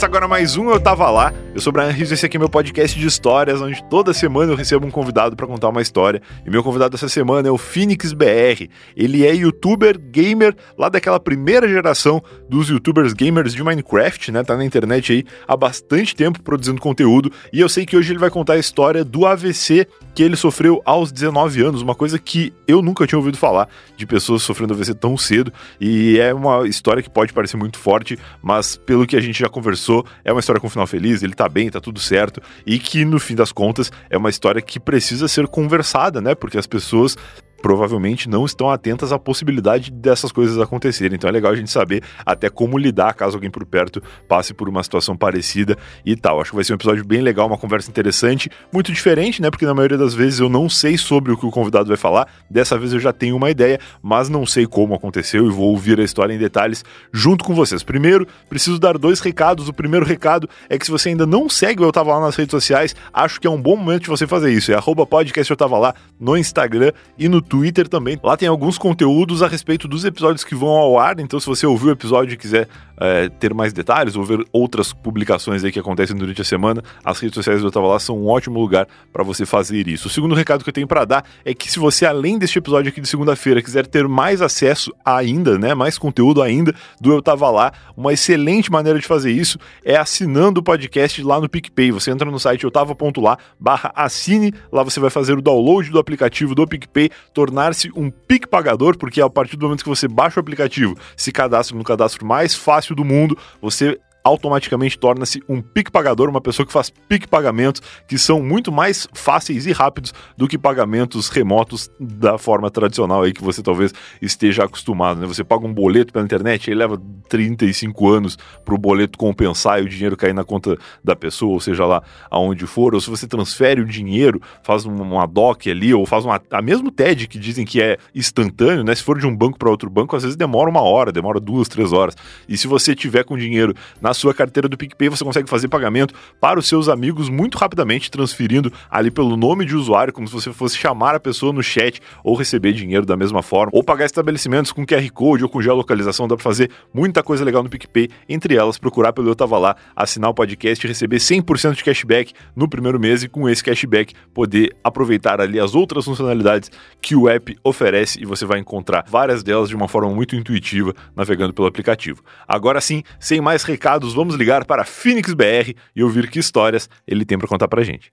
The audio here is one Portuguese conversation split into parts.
Começa agora mais um Eu Tava Lá. Eu sou o Brian Rizzo, esse aqui é meu podcast de histórias, onde toda semana eu recebo um convidado para contar uma história. E meu convidado essa semana é o Phoenix BR. Ele é youtuber, gamer, lá daquela primeira geração dos youtubers gamers de Minecraft, né? Tá na internet aí há bastante tempo produzindo conteúdo. E eu sei que hoje ele vai contar a história do AVC que ele sofreu aos 19 anos, uma coisa que eu nunca tinha ouvido falar de pessoas sofrendo AVC tão cedo. E é uma história que pode parecer muito forte, mas pelo que a gente já conversou, é uma história com final feliz, ele tá bem, tá tudo certo, e que no fim das contas é uma história que precisa ser conversada, né? Porque as pessoas provavelmente não estão atentas à possibilidade dessas coisas acontecerem. Então é legal a gente saber até como lidar caso alguém por perto passe por uma situação parecida e tal. Acho que vai ser um episódio bem legal, uma conversa interessante, muito diferente, né? Porque na maioria das vezes eu não sei sobre o que o convidado vai falar. Dessa vez eu já tenho uma ideia, mas não sei como aconteceu e vou ouvir a história em detalhes junto com vocês. Primeiro, preciso dar dois recados. O primeiro recado é que se você ainda não segue o Eu Tava Lá nas redes sociais, acho que é um bom momento de você fazer isso. É arroba podcast Eu Tava Lá no Instagram e no Twitter também. Lá tem alguns conteúdos a respeito dos episódios que vão ao ar, então se você ouviu o episódio e quiser é, ter mais detalhes ou ver outras publicações aí que acontecem durante a semana, as redes sociais do Eu Tava Lá são um ótimo lugar para você fazer isso. O segundo recado que eu tenho para dar é que se você, além deste episódio aqui de segunda-feira, quiser ter mais acesso ainda, né, mais conteúdo ainda do Eu Tava Lá, uma excelente maneira de fazer isso é assinando o podcast lá no PicPay. Você entra no site eutava.lá barra assine, lá você vai fazer o download do aplicativo do PicPay, tornar-se um PIC pagador, porque a partir do momento que você baixa o aplicativo, se cadastra no cadastro mais fácil do mundo, você automaticamente torna-se um PIC pagador, uma pessoa que faz PIC pagamentos que são muito mais fáceis e rápidos do que pagamentos remotos da forma tradicional aí que você talvez esteja acostumado, né? Você paga um boleto pela internet, aí leva 35 anos para o boleto compensar e o dinheiro cair na conta da pessoa, ou seja lá aonde for, ou se você transfere o dinheiro, faz uma DOC ali, ou faz uma, a mesmo TED que dizem que é instantâneo, né? Se for de um banco para outro banco, às vezes demora uma hora, demora duas, três horas. E se você tiver com dinheiro na na sua carteira do PicPay você consegue fazer pagamento para os seus amigos muito rapidamente, transferindo ali pelo nome de usuário, como se você fosse chamar a pessoa no chat ou receber dinheiro da mesma forma, ou pagar estabelecimentos com QR Code ou com geolocalização, dá para fazer muita coisa legal no PicPay, entre elas procurar pelo Eu Tava Lá, assinar o podcast e receber 100% de cashback no primeiro mês e com esse cashback poder aproveitar ali as outras funcionalidades que o app oferece e você vai encontrar várias delas de uma forma muito intuitiva navegando pelo aplicativo. Agora sim, sem mais recados vamos ligar para Phoenix BR e ouvir que histórias ele tem para contar para gente.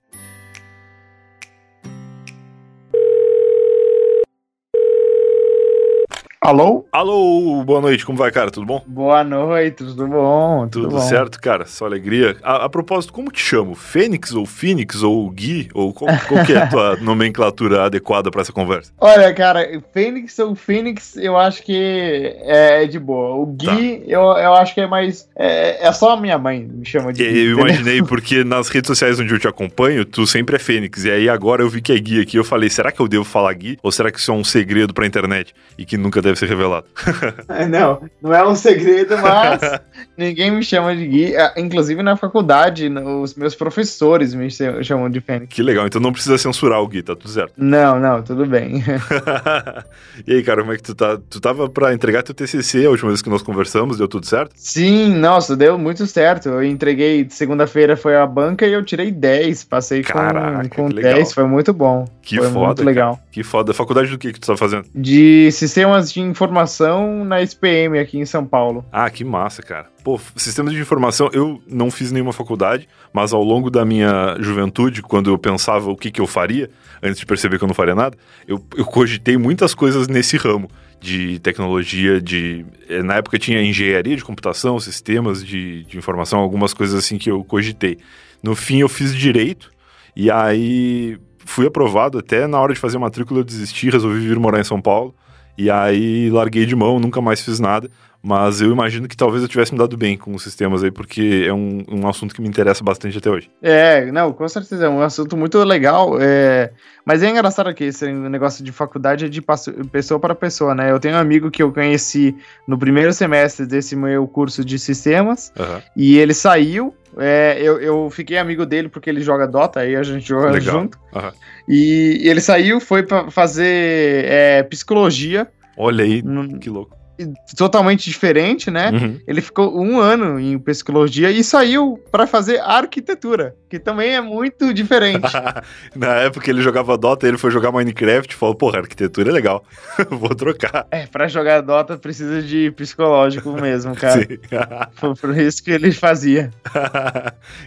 Alô? Alô, boa noite, como vai, cara? Tudo bom? Boa noite, tudo bom? Tudo, tudo bom. certo, cara? Só alegria. A, a, propósito, como te chamo? Fênix ou Phoenix ou Gui? Ou qual, qual que é a tua nomenclatura adequada para essa conversa? Olha, cara, Fênix ou Phoenix eu acho que é de boa. O Gui tá. eu, eu acho que é mais. É, é só a minha mãe me chama de Gui. Eu imaginei, porque nas redes sociais onde eu te acompanho, tu sempre é Fênix. E aí agora eu vi que é Gui aqui. Eu falei, será que eu devo falar Gui? Ou será que isso é um segredo pra internet e que nunca deve ser revelado. É, não, não é um segredo, mas ninguém me chama de Gui. É, inclusive na faculdade, os meus professores me chamam de Fênix. Que legal, então não precisa censurar o Gui, tá tudo certo. Não, não, tudo bem. e aí, cara, como é que tu tá? Tu tava pra entregar teu TCC a última vez que nós conversamos, deu tudo certo? Sim, nossa, deu muito certo. Eu entreguei, segunda-feira foi a banca e eu tirei 10, passei Caraca, com, com 10, foi muito bom. Que foi foda, muito legal. Cara. Que foda. Faculdade do que que tu tá fazendo? De sistemas de informação na SPM aqui em São Paulo. Ah, que massa, cara. Pô, sistemas de informação, eu não fiz nenhuma faculdade, mas ao longo da minha juventude, quando eu pensava o que, que eu faria, antes de perceber que eu não faria nada, eu, eu cogitei muitas coisas nesse ramo de tecnologia, de... Eh, na época tinha engenharia de computação, sistemas de, de informação, algumas coisas assim que eu cogitei. No fim, eu fiz direito, e aí fui aprovado até na hora de fazer matrícula eu desisti, resolvi vir morar em São Paulo. E aí larguei de mão, nunca mais fiz nada. Mas eu imagino que talvez eu tivesse me dado bem com os sistemas aí, porque é um, um assunto que me interessa bastante até hoje. É, não, com certeza, é um assunto muito legal. É... Mas é engraçado que esse negócio de faculdade é de pessoa para pessoa, né? Eu tenho um amigo que eu conheci no primeiro semestre desse meu curso de sistemas, uhum. e ele saiu. É, eu, eu fiquei amigo dele porque ele joga Dota, aí a gente joga legal. junto. Uhum. E, ele saiu, foi para fazer é, psicologia. Olha aí, que louco totalmente diferente, né? Uhum. Ele ficou um ano em psicologia e saiu para fazer arquitetura, que também é muito diferente. Na época ele jogava Dota, ele foi jogar Minecraft e falou: porra, arquitetura é legal, vou trocar. é, para jogar Dota precisa de psicológico mesmo, cara. Sim. Foi por isso que ele fazia.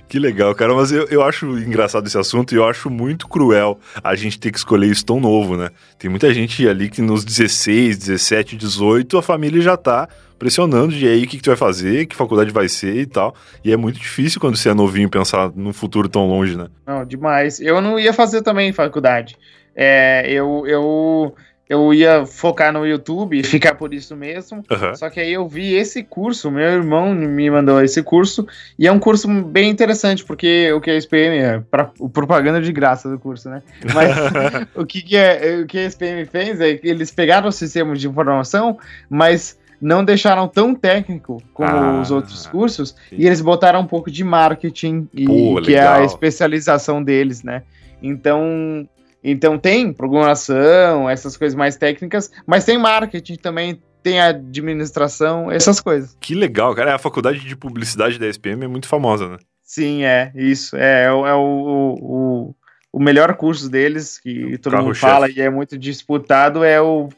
que legal, cara. Mas eu, eu acho engraçado esse assunto e eu acho muito cruel a gente ter que escolher isso tão novo, né? Tem muita gente ali que nos 16, 17, 18, a família já tá pressionando de aí o que, que tu vai fazer, que faculdade vai ser e tal. E é muito difícil quando você é novinho pensar num futuro tão longe, né? Não, demais. Eu não ia fazer também faculdade. É, eu, eu, eu ia focar no YouTube e ficar por isso mesmo. Aham. Só que aí eu vi esse curso, meu irmão me mandou esse curso, e é um curso bem interessante, porque o que a SPM é pra, o propaganda de graça do curso, né? Mas o que, que é, o que a SPM fez é que eles pegaram o sistema de informação, mas não deixaram tão técnico como Ah, os outros cursos, sim. e eles botaram um pouco de marketing, e, Pô, que é a especialização deles, né? Então, então tem programação, essas coisas mais técnicas, mas tem marketing também, tem administração, essas coisas. Que legal, cara. A faculdade de publicidade da SPM é muito famosa, né? Sim, é, isso. É, é o, é o, o, o melhor curso deles, que todo mundo fala e é muito disputado, é o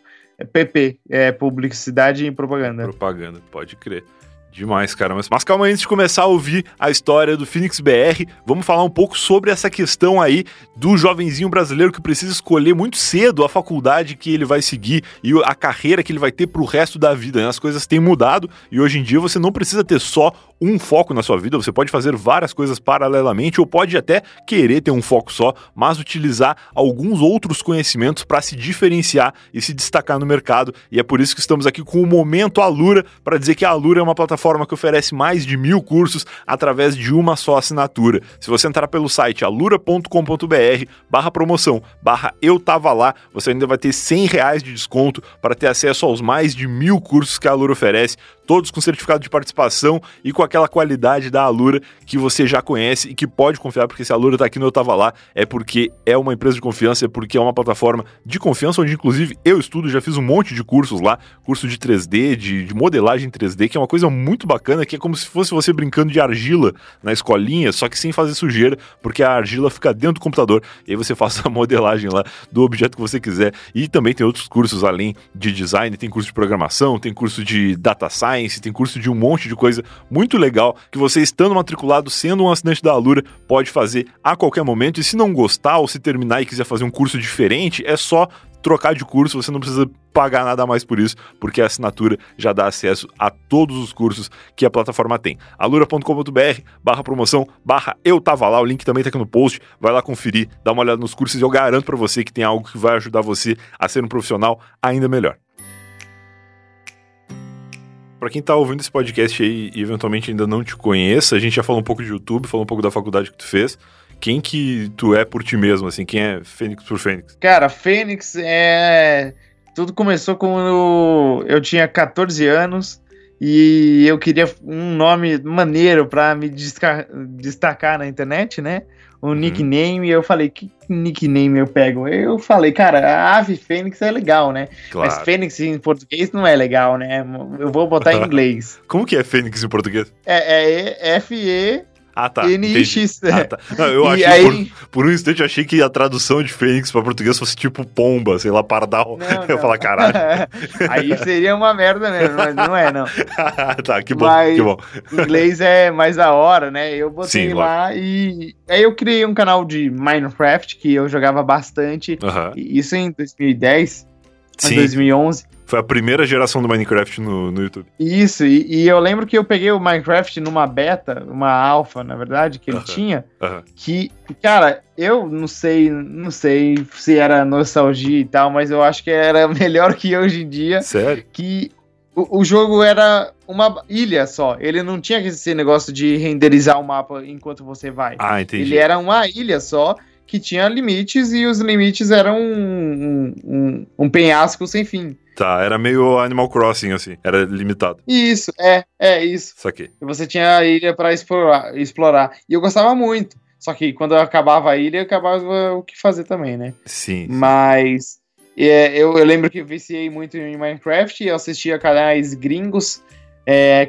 PP, é Publicidade e Propaganda. Propaganda, pode crer. Demais, cara. Mas, mas calma, antes de começar a ouvir a história do Phoenix BR, vamos falar um pouco sobre essa questão aí do jovenzinho brasileiro que precisa escolher muito cedo a faculdade que ele vai seguir e a carreira que ele vai ter pro resto da vida. né? As coisas têm mudado e hoje em dia você não precisa ter só um foco na sua vida, você pode fazer várias coisas paralelamente ou pode até querer ter um foco só, mas utilizar alguns outros conhecimentos para se diferenciar e se destacar no mercado. E é por isso que estamos aqui com o Momento Alura para dizer que a Alura é uma plataforma que oferece mais de mil cursos através de uma só assinatura. Se você entrar pelo site alura.com.br barra promoção, barra eu tava lá, você ainda vai ter 100 reais de desconto para ter acesso aos mais de mil cursos que a Alura oferece, todos com certificado de participação e com aquela qualidade da Alura que você já conhece e que pode confiar, porque se a Alura tá aqui no Eu Tava Lá, é porque é uma empresa de confiança, é porque é uma plataforma de confiança, onde inclusive eu estudo, já fiz um monte de cursos lá, curso de 3D, de, de modelagem 3D, que é uma coisa muito bacana, que é como se fosse você brincando de argila na escolinha, só que sem fazer sujeira, porque a argila fica dentro do computador, e aí você faz a modelagem lá do objeto que você quiser. E também tem outros cursos além de design, tem curso de programação, tem curso de data science, tem curso de um monte de coisa muito legal que você estando matriculado, sendo um assinante da Alura, pode fazer a qualquer momento. E se não gostar ou se terminar e quiser fazer um curso diferente, é só trocar de curso, você não precisa pagar nada mais por isso, porque a assinatura já dá acesso a todos os cursos que a plataforma tem. alura.com.br barra promoção, barra eu tava lá, o link também tá aqui no post, vai lá conferir, dá uma olhada nos cursos e eu garanto para você que tem algo que vai ajudar você a ser um profissional ainda melhor. Pra quem tá ouvindo esse podcast aí e eventualmente ainda não te conheça, a gente já falou um pouco de YouTube, falou um pouco da faculdade que tu fez. Quem que tu é por ti mesmo, assim? Quem é Fênix por Fênix? Cara, Fênix é. Tudo começou quando eu tinha 14 anos e eu queria um nome maneiro pra me destacar na internet, né? Um nickname, e eu falei, que nickname eu pego? Eu falei, cara, a Ave Fênix é legal, né? Claro. Mas Fênix em português não é legal, né? Eu vou botar em inglês. Como que é Fênix em português? É, é F-E-N-I-X. Ah, tá. entendi. Ah, tá. Não, eu achei, aí- por, por um instante, eu achei que a tradução de Fênix pra português fosse tipo pomba, sei lá, pardal. Não, eu não. falar, caralho. Aí seria uma merda mesmo, mas não é, não. tá, que bom, Mas- que bom. inglês é mais da hora, né? Eu botei Sim, lá e aí eu criei um canal de Minecraft que eu jogava bastante. Aham. E Isso em 2010, em Sim, 2011. Foi a primeira geração do Minecraft no, no YouTube. Isso, e, e eu lembro que eu peguei o Minecraft numa beta, uma alpha, na verdade, que ele tinha, que, cara, eu não sei, não sei se era nostalgia e tal, mas eu acho que era melhor que hoje em dia. Sério? que o, o jogo era uma ilha só. Ele não tinha esse negócio de renderizar o mapa enquanto você vai. Ah, entendi. Ele era uma ilha só que tinha limites e os limites eram um, um, um, penhasco sem fim. Tá, era meio Animal Crossing, assim. Era limitado. Isso, é, é isso. Saquei. E você tinha a ilha para explorar, explorar. E eu gostava muito. Só que quando eu acabava a ilha, eu acabava o que fazer também, né? Sim. Mas é, eu, eu lembro que eu viciei muito em Minecraft, eu assistia canais gringos, é,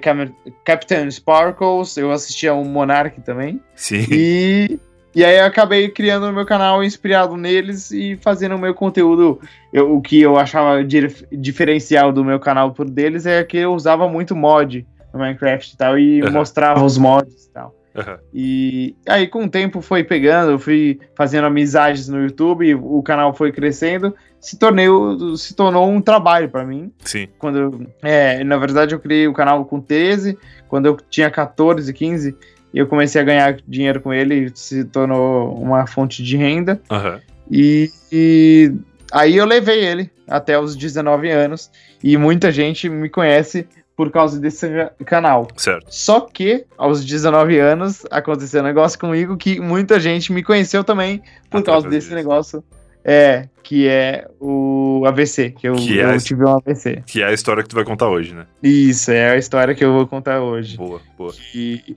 Captain Sparkles, eu assistia o Monarch também. Sim. E, e aí eu acabei criando o meu canal inspirado neles e fazendo o meu conteúdo. Eu, o que eu achava diferencial do meu canal por deles é que eu usava muito mod no Minecraft e tal, e uhum. mostrava os mods e tal. Uhum. E aí, com o tempo, foi pegando, eu fui fazendo amizades no YouTube, o canal foi crescendo, se, tornei, se tornou um trabalho para mim. Sim. Quando é, na verdade, eu criei o canal com 13, quando eu tinha 14, 15, eu comecei a ganhar dinheiro com ele, se tornou uma fonte de renda. Uhum. E, e aí eu levei ele até os 19 anos, e muita gente me conhece por causa desse canal. Certo. Só que, aos 19 anos, aconteceu um negócio comigo que muita gente me conheceu também por Através causa desse disso. negócio. É, que é o AVC, que eu, que é eu tive um AVC. Que é a história que tu vai contar hoje, né? Isso, é a história que eu vou contar hoje. Boa, boa. E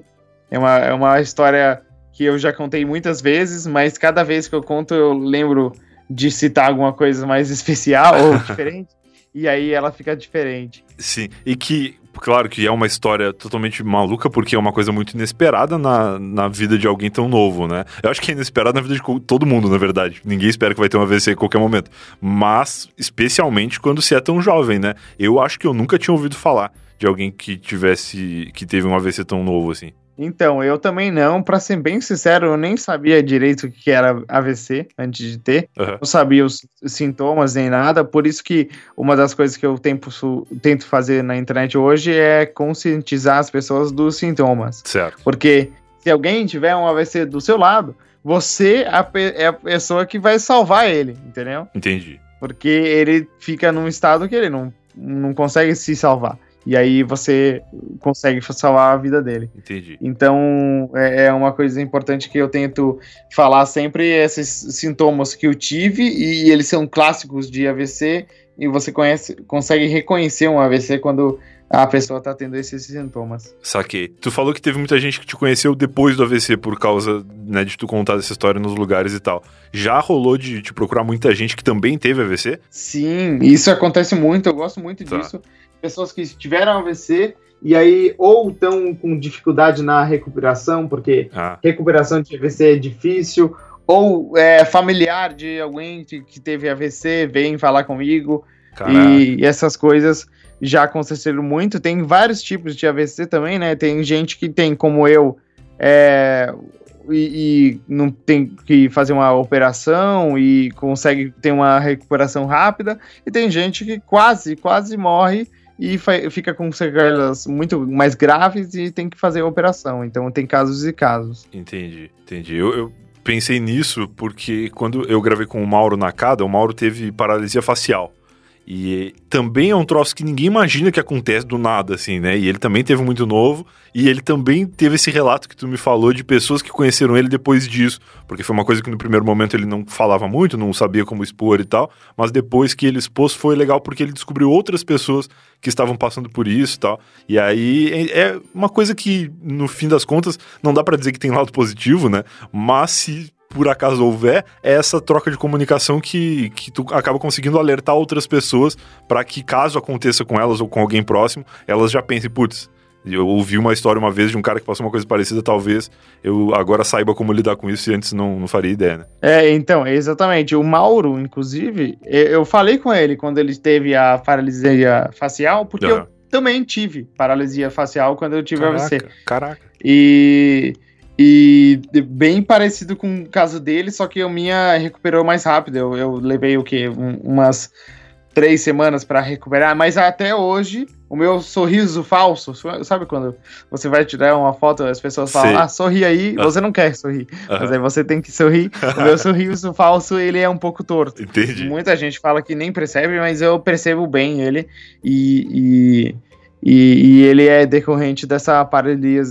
é uma, é uma história que eu já contei muitas vezes, mas cada vez que eu conto eu lembro de citar alguma coisa mais especial ou diferente e aí ela fica diferente. Sim, e que, claro que é uma história totalmente maluca, porque é uma coisa muito inesperada na, na vida de alguém tão novo, né? Eu acho que é inesperado na vida de todo mundo, na verdade. Ninguém espera que vai ter um AVC em qualquer momento. Mas, especialmente quando se é tão jovem, né? Eu acho que eu nunca tinha ouvido falar de alguém que tivesse, que teve um AVC tão novo assim. Então, eu também não. Para ser bem sincero, eu nem sabia direito o que era AVC antes de ter. Uhum. Não sabia os sintomas nem nada. Por isso que uma das coisas que eu tento, tento fazer na internet hoje é conscientizar as pessoas dos sintomas. Certo. Porque se alguém tiver um AVC do seu lado, você é a pessoa que vai salvar ele, entendeu? Entendi. Porque ele fica num estado que ele não, não consegue se salvar. E aí você consegue salvar a vida dele. Entendi. Então, é, é uma coisa importante que eu tento falar sempre, esses sintomas que eu tive, e eles são clássicos de AVC, e você conhece, consegue reconhecer um AVC quando a pessoa tá tendo esses sintomas. Saquei. Tu falou que teve muita gente que te conheceu depois do AVC por causa, né, de tu contar essa história nos lugares e tal. Já rolou de te procurar muita gente que também teve AVC? Sim, isso acontece muito, eu gosto muito tá. disso pessoas que tiveram AVC e aí ou estão com dificuldade na recuperação, porque ah. recuperação de AVC é difícil, ou é familiar de alguém que, teve AVC, vem falar comigo, e, e, essas coisas já aconteceram muito. Tem vários tipos de AVC também, né? Tem gente que tem, como eu, é, e, e, não tem que fazer uma operação e consegue ter uma recuperação rápida, e tem gente que quase, quase morre e fica com sequelas muito mais graves e tem que fazer a operação. Então tem casos e casos. Entendi, entendi. Eu, eu pensei nisso porque quando eu gravei com o Mauro Nakada, o Mauro teve paralisia facial. E também é um troço que ninguém imagina que acontece do nada, assim, né? E ele também teve muito novo, e ele também teve esse relato que tu me falou de pessoas que conheceram ele depois disso, porque foi uma coisa que no primeiro momento ele não falava muito, não sabia como expor e tal, mas depois que ele expôs foi legal porque ele descobriu outras pessoas que estavam passando por isso e tal. E aí é, é uma coisa que, no fim das contas, não dá para dizer que tem lado positivo, né? Mas se por acaso houver, é essa troca de comunicação que, que tu acaba conseguindo alertar outras pessoas para que, caso aconteça com elas ou com alguém próximo, elas já pensem, putz, eu ouvi uma história uma vez de um cara que passou uma coisa parecida, talvez eu agora saiba como lidar com isso e antes não, não faria ideia, né? É, então, exatamente. O Mauro, inclusive, eu falei com ele quando ele teve a paralisia facial, porque uhum. eu também tive paralisia facial quando eu tive caraca, AVC. Caraca. E e bem parecido com o caso dele, só que a minha recuperou mais rápido. Eu, eu levei o quê? Um, umas três semanas para recuperar, mas até hoje o meu sorriso falso, sabe quando você vai tirar uma foto, as pessoas falam, Sim. ah, sorri aí, ah. você não quer sorrir, mas aí você tem que sorrir. o meu sorriso falso, ele é um pouco torto. Entendi. Muita gente fala que nem percebe, mas eu percebo bem ele e, e, e, e ele é decorrente dessa paralisia,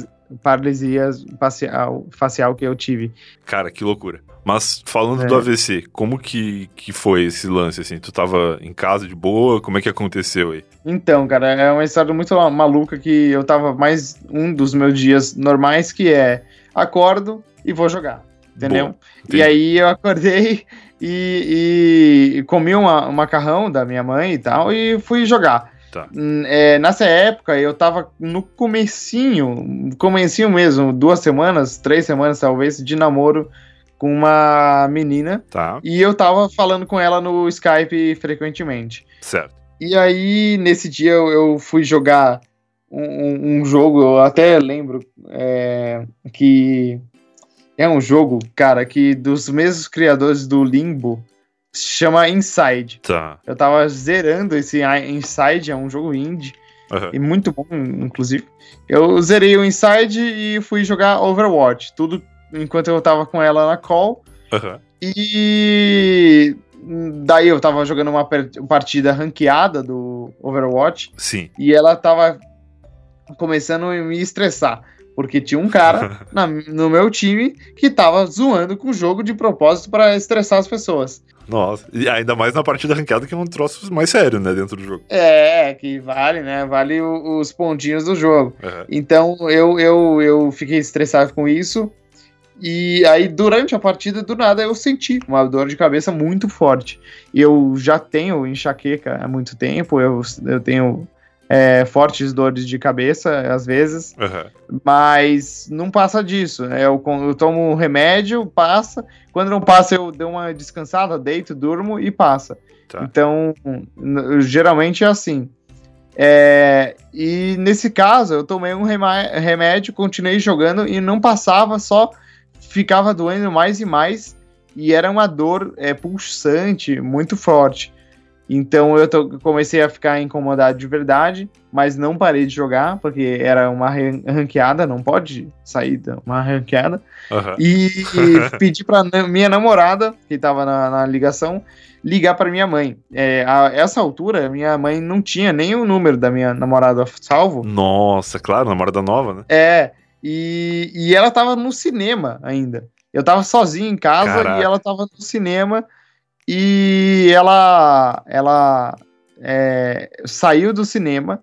paralisia facial, facial que eu tive. Cara, que loucura. Mas falando é. do AVC, como que, que foi esse lance, assim? Tu tava em casa de boa? Como é que aconteceu aí? Então, cara, é uma história muito maluca que eu tava mais um dos meus dias normais, que é acordo e vou jogar. entendeu? e aí eu acordei e, e, e comi uma, um macarrão da minha mãe e tal e fui jogar. Tá. É, nessa época eu tava no comecinho, comecinho mesmo, duas semanas, três semanas talvez, de namoro com uma menina. Tá. E eu tava falando com ela no Skype frequentemente. Certo. E aí, nesse dia, eu, eu fui jogar um, um, jogo, eu até lembro é, que é um jogo, cara, que dos mesmos criadores do Limbo se chama Inside. Tá. Eu tava zerando esse Inside, é um jogo indie. Uhum. E muito bom, inclusive. Eu zerei o Inside e fui jogar Overwatch. Tudo enquanto eu tava com ela na call. Uhum. E daí eu tava jogando uma partida ranqueada do Overwatch. Sim. E ela tava começando a me estressar. Porque tinha um cara na, no meu time que tava zoando com o jogo de propósito para estressar as pessoas. Nossa, e ainda mais na partida ranqueada que é um troço mais sério, né, dentro do jogo. É, que vale, né? Vale os pontinhos do jogo. Uhum. Então eu, eu, eu fiquei estressado com isso. E aí, durante a partida, do nada, eu senti uma dor de cabeça muito forte. Eu já tenho enxaqueca há muito tempo, eu, eu tenho é, fortes dores de cabeça, às vezes, uhum. mas não passa disso. Né? Eu, eu tomo um remédio, passa. Quando não passa, eu dou uma descansada, deito, durmo e passa. Tá. Então, geralmente é assim. É, e nesse caso, eu tomei um remédio, continuei jogando e não passava, só ficava doendo mais e mais. E era uma dor é, pulsante, muito forte. Então eu tô, comecei a ficar incomodado de verdade, mas não parei de jogar, porque era uma ranqueada, não pode sair de uma ranqueada. Uhum. E, e pedi pra minha namorada, que tava na, na ligação, ligar para minha mãe. É, a essa altura, minha mãe não tinha nem o número da minha namorada salvo. Nossa, claro, namorada nova, né? É, e, e ela tava no cinema ainda. Eu tava sozinho em casa Caraca. e ela tava no cinema e ela, ela é, saiu do cinema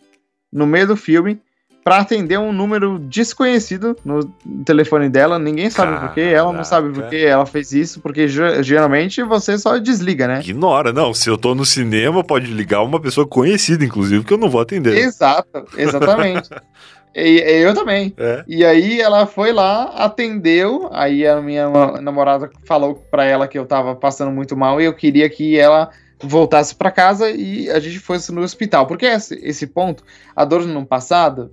no meio do filme para atender um número desconhecido no telefone dela. Ninguém sabe por quê, ela não sabe por que ela fez isso, porque geralmente você só desliga, né? Ignora, não. Se eu tô no cinema, pode ligar uma pessoa conhecida, inclusive, que eu não vou atender. Exato, exatamente. E, eu também. É. E aí ela foi lá, atendeu. Aí a minha namorada falou para ela que eu tava passando muito mal e eu queria que ela voltasse para casa e a gente fosse no hospital. Porque esse, esse ponto, a dor no passado,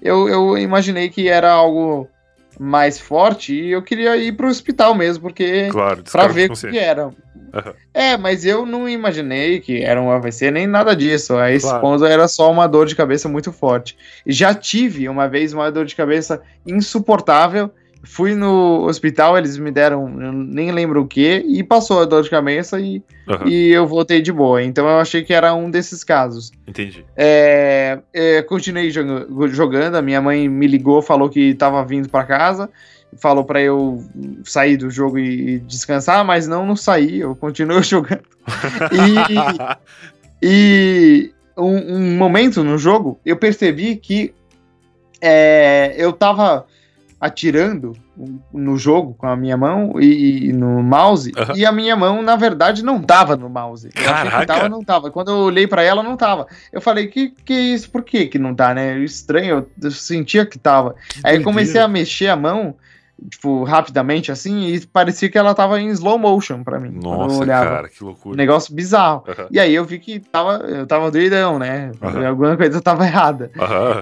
eu, eu imaginei que era algo mais forte e eu queria ir pro hospital mesmo, porque claro, para ver o que era. Uhum. É, mas eu não imaginei que era um AVC nem nada disso. A esse claro. ponto era só uma dor de cabeça muito forte. Já tive uma vez uma dor de cabeça insuportável Fui no hospital, eles me deram, nem lembro o que, e passou a dor de cabeça e, uhum. e eu voltei de boa. Então eu achei que era um desses casos. Entendi. É, é, continuei jogando, a minha mãe me ligou, falou que estava vindo para casa, falou para eu sair do jogo e descansar, mas não, não saí, eu continuo jogando. e, e um, um, momento no jogo, eu percebi que é, eu tava atirando no jogo com a minha mão e, e no mouse, uhum. e a minha mão, na verdade, não tava no mouse. Eu Caraca. que tava, não tava. Quando eu olhei para ela, não tava. Eu falei, que que é isso? Por que que não tá, né? Estranho, eu sentia que tava. Que Aí eu comecei a mexer a mão, tipo, rapidamente assim, e parecia que ela tava em slow motion para mim. Nossa, cara, que loucura. Negócio bizarro. Uhum. E aí eu vi que tava, eu tava doidão, né? Uhum. Alguma coisa tava errada.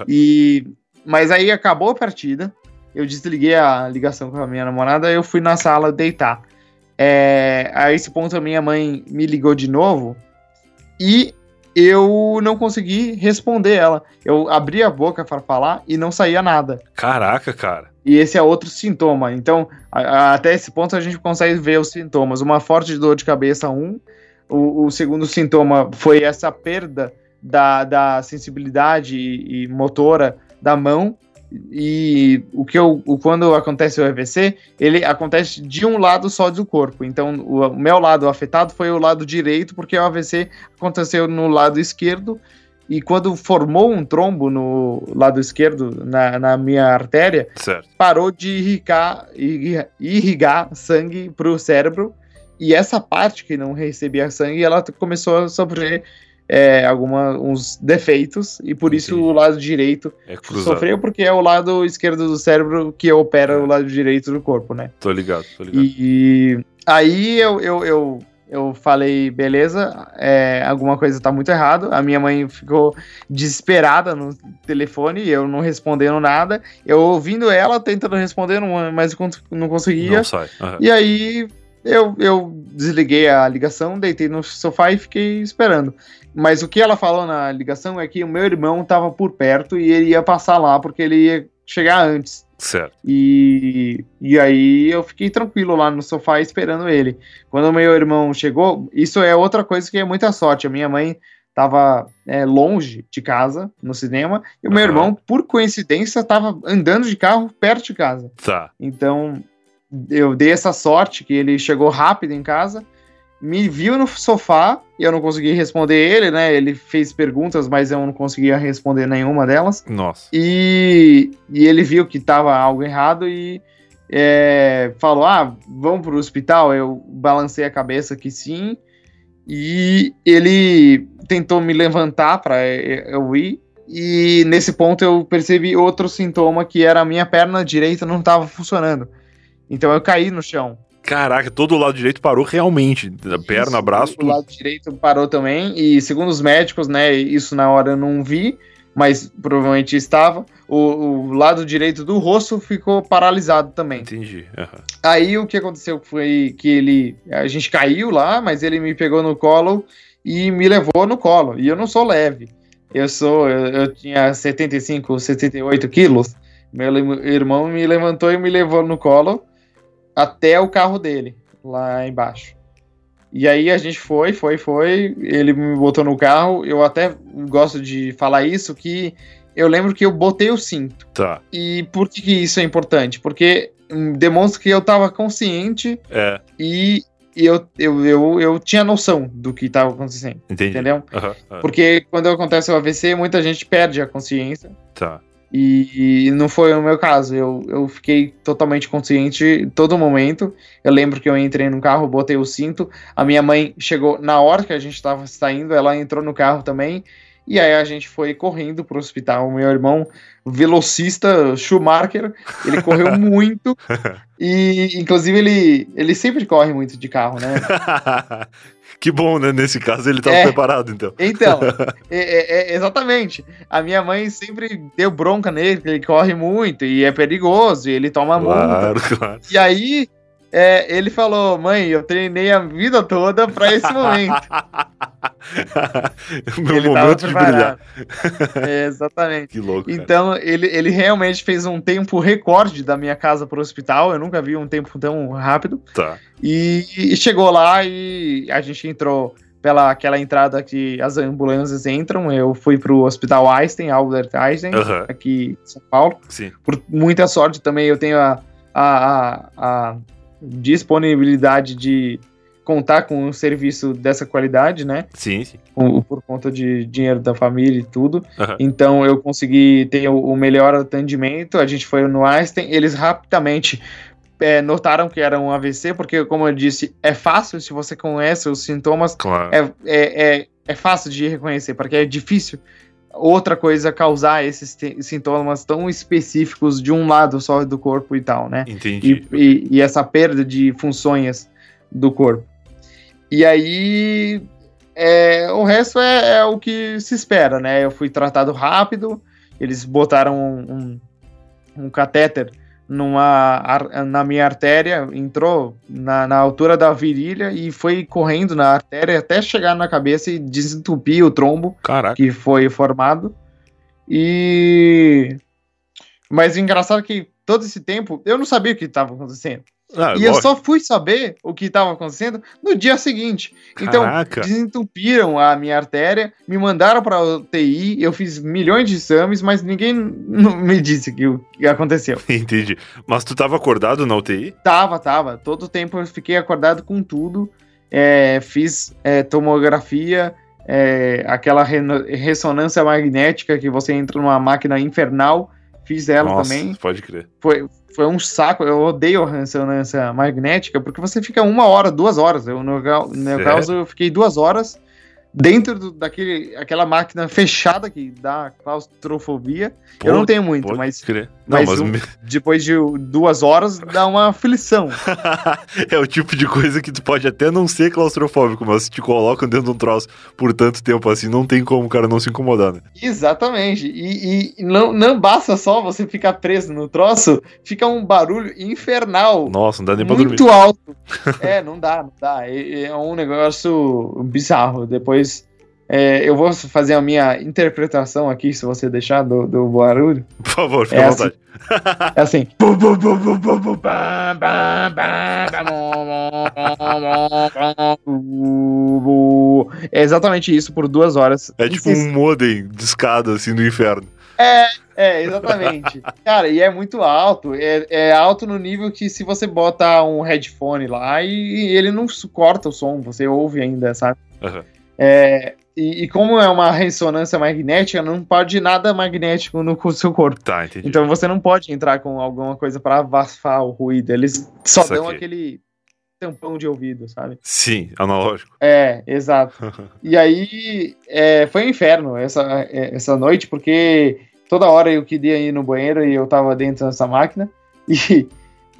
E... Mas aí acabou a partida, eu desliguei a ligação com a minha namorada, eu fui na sala deitar. É, a esse ponto a minha mãe me ligou de novo e eu não consegui responder ela. Eu abri a boca para falar e não saía nada. Caraca, cara. E esse é outro sintoma. Então, a, a, até esse ponto a gente consegue ver os sintomas. Uma forte dor de cabeça, um. O, o segundo sintoma foi essa perda da, da sensibilidade e, e motora da mão e o que eu, o, quando acontece o AVC, ele acontece de um lado só do corpo. Então, o, o meu lado afetado foi o lado direito, porque o AVC aconteceu no lado esquerdo e quando formou um trombo no lado esquerdo, na, na minha artéria, Certo. parou de irrigar, irrigar, sangue pro cérebro. E essa parte que não recebia sangue, ela começou a sofrer é, alguma, uns defeitos. E por isso Entendi. o lado direito É sofreu, porque é o lado esquerdo do cérebro que opera o lado direito do corpo, né? Tô ligado, tô ligado. E aí eu, eu, eu, eu falei, beleza, é, alguma coisa tá muito errado. A minha mãe ficou desesperada no telefone, eu não respondendo nada. Eu ouvindo ela, tentando responder, mas não não conseguia. Não sai. Aham. E aí eu, eu desliguei a ligação, deitei no sofá e fiquei esperando. Mas o que ela falou na ligação é que o meu irmão tava por perto e ele ia passar lá porque ele ia chegar antes. Certo. E, e aí eu fiquei tranquilo lá no sofá esperando ele. Quando o meu irmão chegou, isso é outra coisa que é muita sorte. A minha mãe estava longe de casa, no cinema, e o meu Aham. irmão, por coincidência, estava andando de carro perto de casa. Tá. Então eu dei essa sorte que ele chegou rápido em casa, me viu no sofá e eu não consegui responder ele, né? Ele fez perguntas, mas eu não conseguia responder nenhuma delas. Nossa. E, e ele viu que tava algo errado e é, falou: Ah, vamos pro hospital. Eu balancei a cabeça que sim. E ele tentou me levantar para eu ir. E nesse ponto eu percebi outro sintoma que era a minha perna direita não estava funcionando. Então eu caí no chão. Caraca, todo o lado direito parou realmente. Da perna, Isso, braço, O tudo. lado direito parou também. E segundo os médicos, né? Isso na hora eu não vi, mas provavelmente estava. O, o lado direito do rosto ficou paralisado também. Entendi. Aham. Aí o que aconteceu foi que ele. A gente caiu lá, mas ele me pegou no colo e me levou no colo. E eu não sou leve. Eu sou. Eu, eu tinha 75, 78 quilos. Meu irmão me levantou e me levou no colo até o carro dele, lá embaixo. E aí a gente foi, foi, foi. Ele me botou no carro. Eu até gosto de falar isso, que eu lembro que eu botei o cinto. Tá. E por que, que isso é importante? Porque hum, demonstra que eu tava consciente É, e e eu, eu, eu, eu tinha noção do que estava acontecendo, entendi. entendeu? Aham, aham. Porque quando acontece o AVC, muita gente perde a consciência. Tá. E, não foi o meu caso. Eu, eu fiquei totalmente consciente em todo momento. Eu lembro que eu entrei no carro, botei o cinto. A minha mãe chegou na hora que a gente estava saindo, ela entrou no carro também. E aí a gente foi correndo pro hospital. O meu irmão, velocista, Schumacher, ele correu muito. E, inclusive, ele, ele sempre corre muito de carro, né? que bom, né? Nesse caso ele tava É. preparado, então. Então, é- é- é- exatamente. A minha mãe sempre deu bronca nele, porque ele corre muito e é perigoso, e ele toma. Claro, claro. E aí, é, ele falou: Mãe, eu treinei a vida toda pra esse momento. Meu ele tava momento de brilhar. É, exatamente. Que louco. cara. Então, ele, ele realmente fez um tempo recorde da minha casa pro hospital. Eu nunca vi um tempo tão rápido. Tá. E, e chegou lá e a gente entrou pela aquela entrada que as ambulâncias entram. Eu fui pro Hospital Einstein, Albert Einstein, Aham. aqui em São Paulo. Sim. Por muita sorte também eu tenho a, a, a, a disponibilidade de contar com um serviço dessa qualidade, né? Sim, sim. Por, por conta de dinheiro da família e tudo. Aham. Então eu consegui ter o, o melhor atendimento. A gente foi no Einstein, eles rapidamente é, notaram que era um AVC, porque, como eu disse, é fácil se você conhece os sintomas, Claro. é, é, é, é fácil de reconhecer, porque é difícil outra coisa causar esses sintomas tão específicos de um lado só do corpo e tal, né? Entendi. e, e- e essa perda de funções do corpo. E aí, é, o resto é, é o que se espera, né? Eu fui tratado rápido, eles botaram um, um, um catéter numa, na minha artéria, entrou na, na altura da virilha e foi correndo na artéria até chegar na cabeça e desentupir o trombo Caraca. que foi formado. E. Mas o engraçado é que todo esse tempo eu não sabia o que estava acontecendo. Ah, e eu só fui saber o que estava acontecendo no dia seguinte. Então, Caraca. desentupiram a minha artéria, me mandaram para UTI, eu fiz milhões de exames, mas ninguém me disse que o que aconteceu. Entendi. Mas tu tava acordado na UTI? Tava, tava. Todo tempo eu fiquei acordado com tudo. É, fiz é, tomografia, é, aquela re- ressonância magnética que você entra numa máquina infernal. Fiz ela Nossa, também. pode crer. Foi, foi um saco. Eu odeio a ressonância magnética porque você fica uma hora, duas horas. Eu, no, no meu caso, eu fiquei duas horas dentro do, daquele, aquela máquina fechada que dá claustrofobia. eu não tenho muito, mas. Não, mas mas um- depois de duas horas dá uma aflição. é o tipo de coisa que tu pode até não ser claustrofóbico, mas se te colocam dentro de um troço por tanto tempo assim, não tem como o cara não se incomodar, né? Exatamente. E, e não, não basta só você ficar preso no troço, fica um barulho infernal. Nossa, não dá nem pra muito dormir. alto. é, não dá, não dá. É, é um negócio bizarro. Depois é, eu vou fazer a minha interpretação aqui, se você deixar, do, do barulho. Por favor, fica É à assim. vontade. É assim. É exatamente isso por duas horas. É tipo um modem de escada assim do inferno. É, exatamente. Cara, e é muito alto. É, é alto no nível que se você bota um headphone lá e, e ele não corta o som, você ouve ainda, sabe? Aham. É, e, e como é uma ressonância magnética, não pode nada magnético no seu corpo. Tá, entendi. Então você não pode entrar com alguma coisa para abafar o ruído. Eles só dão Saquei. aquele tampão de ouvido, sabe? Sim, analógico. É, exato. E aí é, foi um inferno essa, é, essa noite, porque toda hora eu queria ir no banheiro e eu tava dentro dessa máquina e,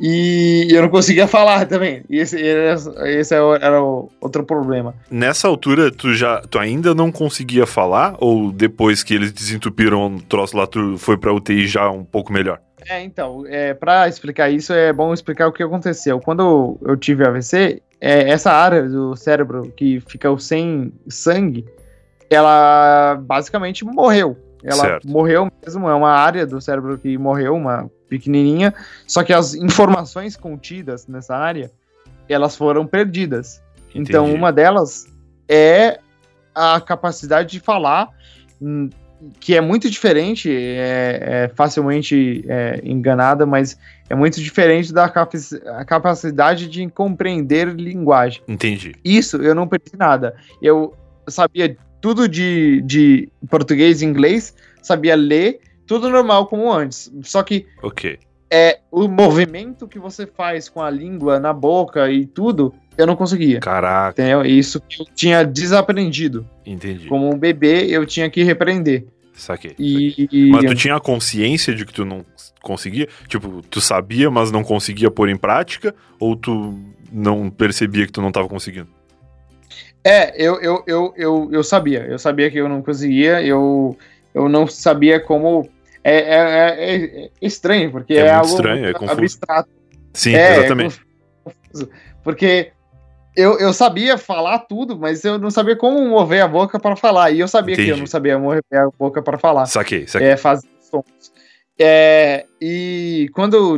e eu não conseguia falar também. E esse, era- esse era o- era o outro problema. Nessa altura, tu já tu ainda não conseguia falar? Ou depois que eles desentupiram o troço lá, tu foi pra UTI já um pouco melhor? É, então, é, para explicar isso, é bom explicar o que aconteceu. Quando eu tive AVC, é, essa área do cérebro que fica sem sangue, ela basicamente morreu. Ela Certo. morreu mesmo, é uma área do cérebro que morreu, uma pequenininha, só que as informações contidas nessa área, elas foram perdidas. Então, Entendi. uma delas é a capacidade de falar, hum, que é muito diferente, é, é facilmente é, enganada, mas é muito diferente da a capacidade de compreender linguagem. Entendi. Isso eu não perdi nada. Eu sabia tudo de, de português e inglês, sabia ler, tudo normal como antes. Só que Ok. é o movimento que você faz com a língua na boca e tudo, eu não conseguia. Caraca, Entendeu? Isso que eu tinha desaprendido. entendi. Como um bebê, eu tinha que repreender. Saquei. saquei. E, e- Mas tu tinha consciência de que tu não conseguia? Tipo, tu sabia, mas não conseguia pôr em prática? Ou tu não percebia que tu não tava conseguindo? É, eu, eu, eu, eu, eu sabia. Eu sabia que eu não conseguia. Eu, eu não sabia como. É, é, é- é estranho, porque É é, algo estranho, é confuso. abstrato. Sim, É, exatamente. é confuso. Porque eu, eu sabia falar tudo, mas eu não sabia como mover a boca para falar. E eu sabia que eu Entendi. não sabia mover a boca para falar. Saquei, saquei. é, fazer sons. É, e quando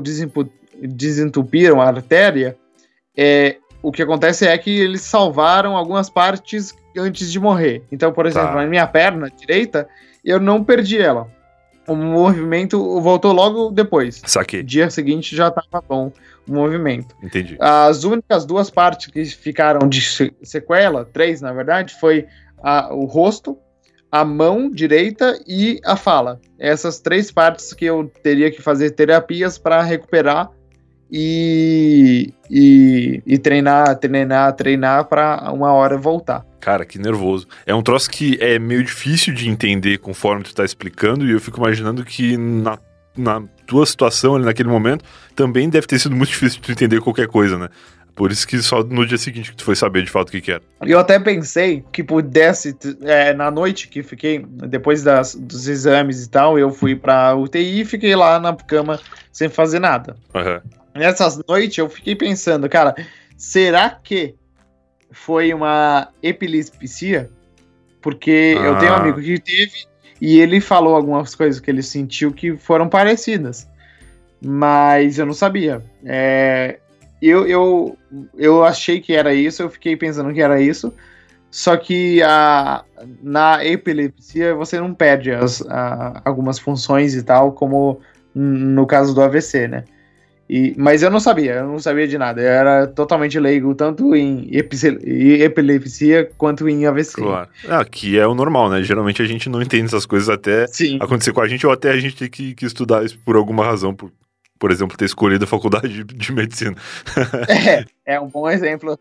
desentupiram a artéria, é, o que acontece é que eles salvaram algumas partes antes de morrer. Então, por exemplo, Tá. na minha perna direita, eu não perdi ela. O movimento voltou logo depois. Saquei, No dia seguinte já estava bom o movimento. entendi. As únicas duas partes que ficaram de se- sequela, três na verdade, foi a- o rosto, a mão direita e a fala. Essas três partes que eu teria que fazer terapias para recuperar e, e, e treinar, treinar, treinar para uma hora voltar. Cara, que nervoso. É um troço que é meio difícil de entender conforme tu tá explicando, e eu fico imaginando que na, na tua situação ali naquele momento também deve ter sido muito difícil de tu entender qualquer coisa, né? Por isso que só no dia seguinte que tu foi saber de fato o que, que era. Eu até pensei que pudesse, é, na noite que fiquei, depois das, dos exames e tal, eu fui pra UTI e fiquei lá na cama sem fazer nada. Aham. Nessas noites eu fiquei pensando, cara, será que foi uma epilepsia? Porque eu tenho um Ah. amigo que teve e ele falou algumas coisas que ele sentiu que foram parecidas, mas eu não sabia. É, eu, eu, eu achei que era isso, eu fiquei pensando que era isso, só que a, na epilepsia você não perde as, a- algumas funções e tal, como no caso do AVC, né? E, mas eu não sabia, eu não sabia de nada. Eu era totalmente leigo, tanto em epilepsia quanto em AVC. Claro. Ah, que é o normal, né? Geralmente a gente não entende essas coisas até Sim. acontecer com a gente, ou até a gente ter que, que estudar isso por alguma razão, por, por exemplo, ter escolhido a faculdade de, de medicina. é, é um bom exemplo.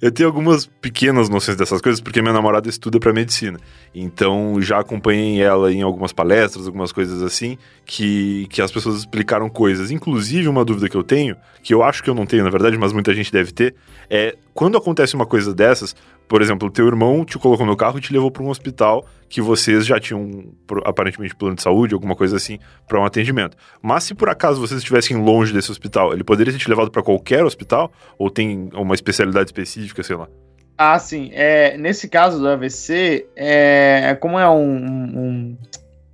eu tenho algumas pequenas noções dessas coisas, porque minha namorada estuda para medicina. Então já acompanhei ela em algumas palestras, algumas coisas assim, que, que as pessoas explicaram coisas. Inclusive, uma dúvida que eu tenho, que eu acho que eu não tenho, na verdade, mas muita gente deve ter, é quando acontece uma coisa dessas, por exemplo, teu irmão te colocou no carro e te levou para um hospital que vocês já tinham aparentemente plano de saúde, alguma coisa assim, para um atendimento. Mas se por acaso vocês estivessem longe desse hospital, ele poderia ter te levado para qualquer hospital ou tem uma especialidade específica, sei lá? Ah, sim. É, nesse caso do AVC, é, como é um,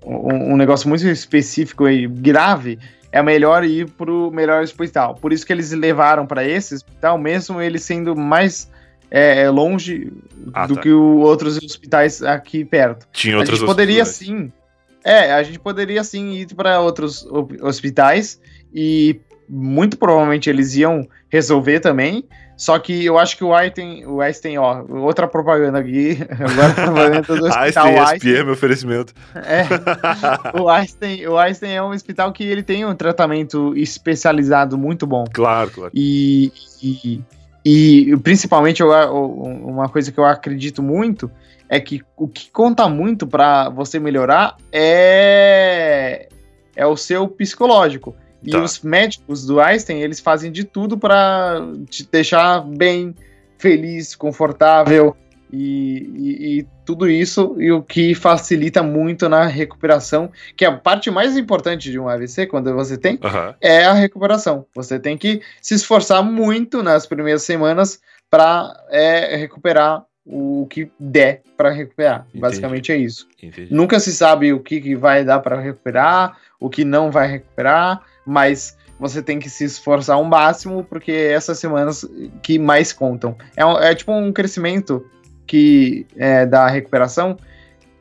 um, um negócio muito específico e grave, é melhor ir para o melhor hospital. Por isso que eles levaram para esse hospital, mesmo ele sendo mais é, é, longe ah, do tá. que os outros hospitais aqui perto. Tinha outros a gente poderia sim. É, a gente poderia sim ir para outros hospitais e muito provavelmente eles iam resolver também. Só que eu acho que o Einstein, o Einstein, ó, outra propaganda aqui, agora propaganda do hospital Einstein, Einstein. é meu oferecimento. É, o Einstein, o Einstein é um hospital que ele tem um tratamento especializado muito bom. Claro, claro. E, e e principalmente eu, uma coisa que eu acredito muito é que o que conta muito para você melhorar é é o seu psicológico. E tá. os médicos do Einstein, eles fazem de tudo para te deixar bem, feliz, confortável, e, e, e, tudo isso e o que facilita muito na recuperação, que é a parte mais importante de um AVC, quando você tem, uhum. é a recuperação. Você tem que se esforçar muito nas primeiras semanas para é, recuperar o que der para recuperar. Entendi. Basicamente é isso. Entendi. Nunca se sabe o que, que vai dar para recuperar, o que não vai recuperar, mas você tem que se esforçar ao máximo, porque essas semanas que mais contam. É, é tipo um crescimento que é, da recuperação,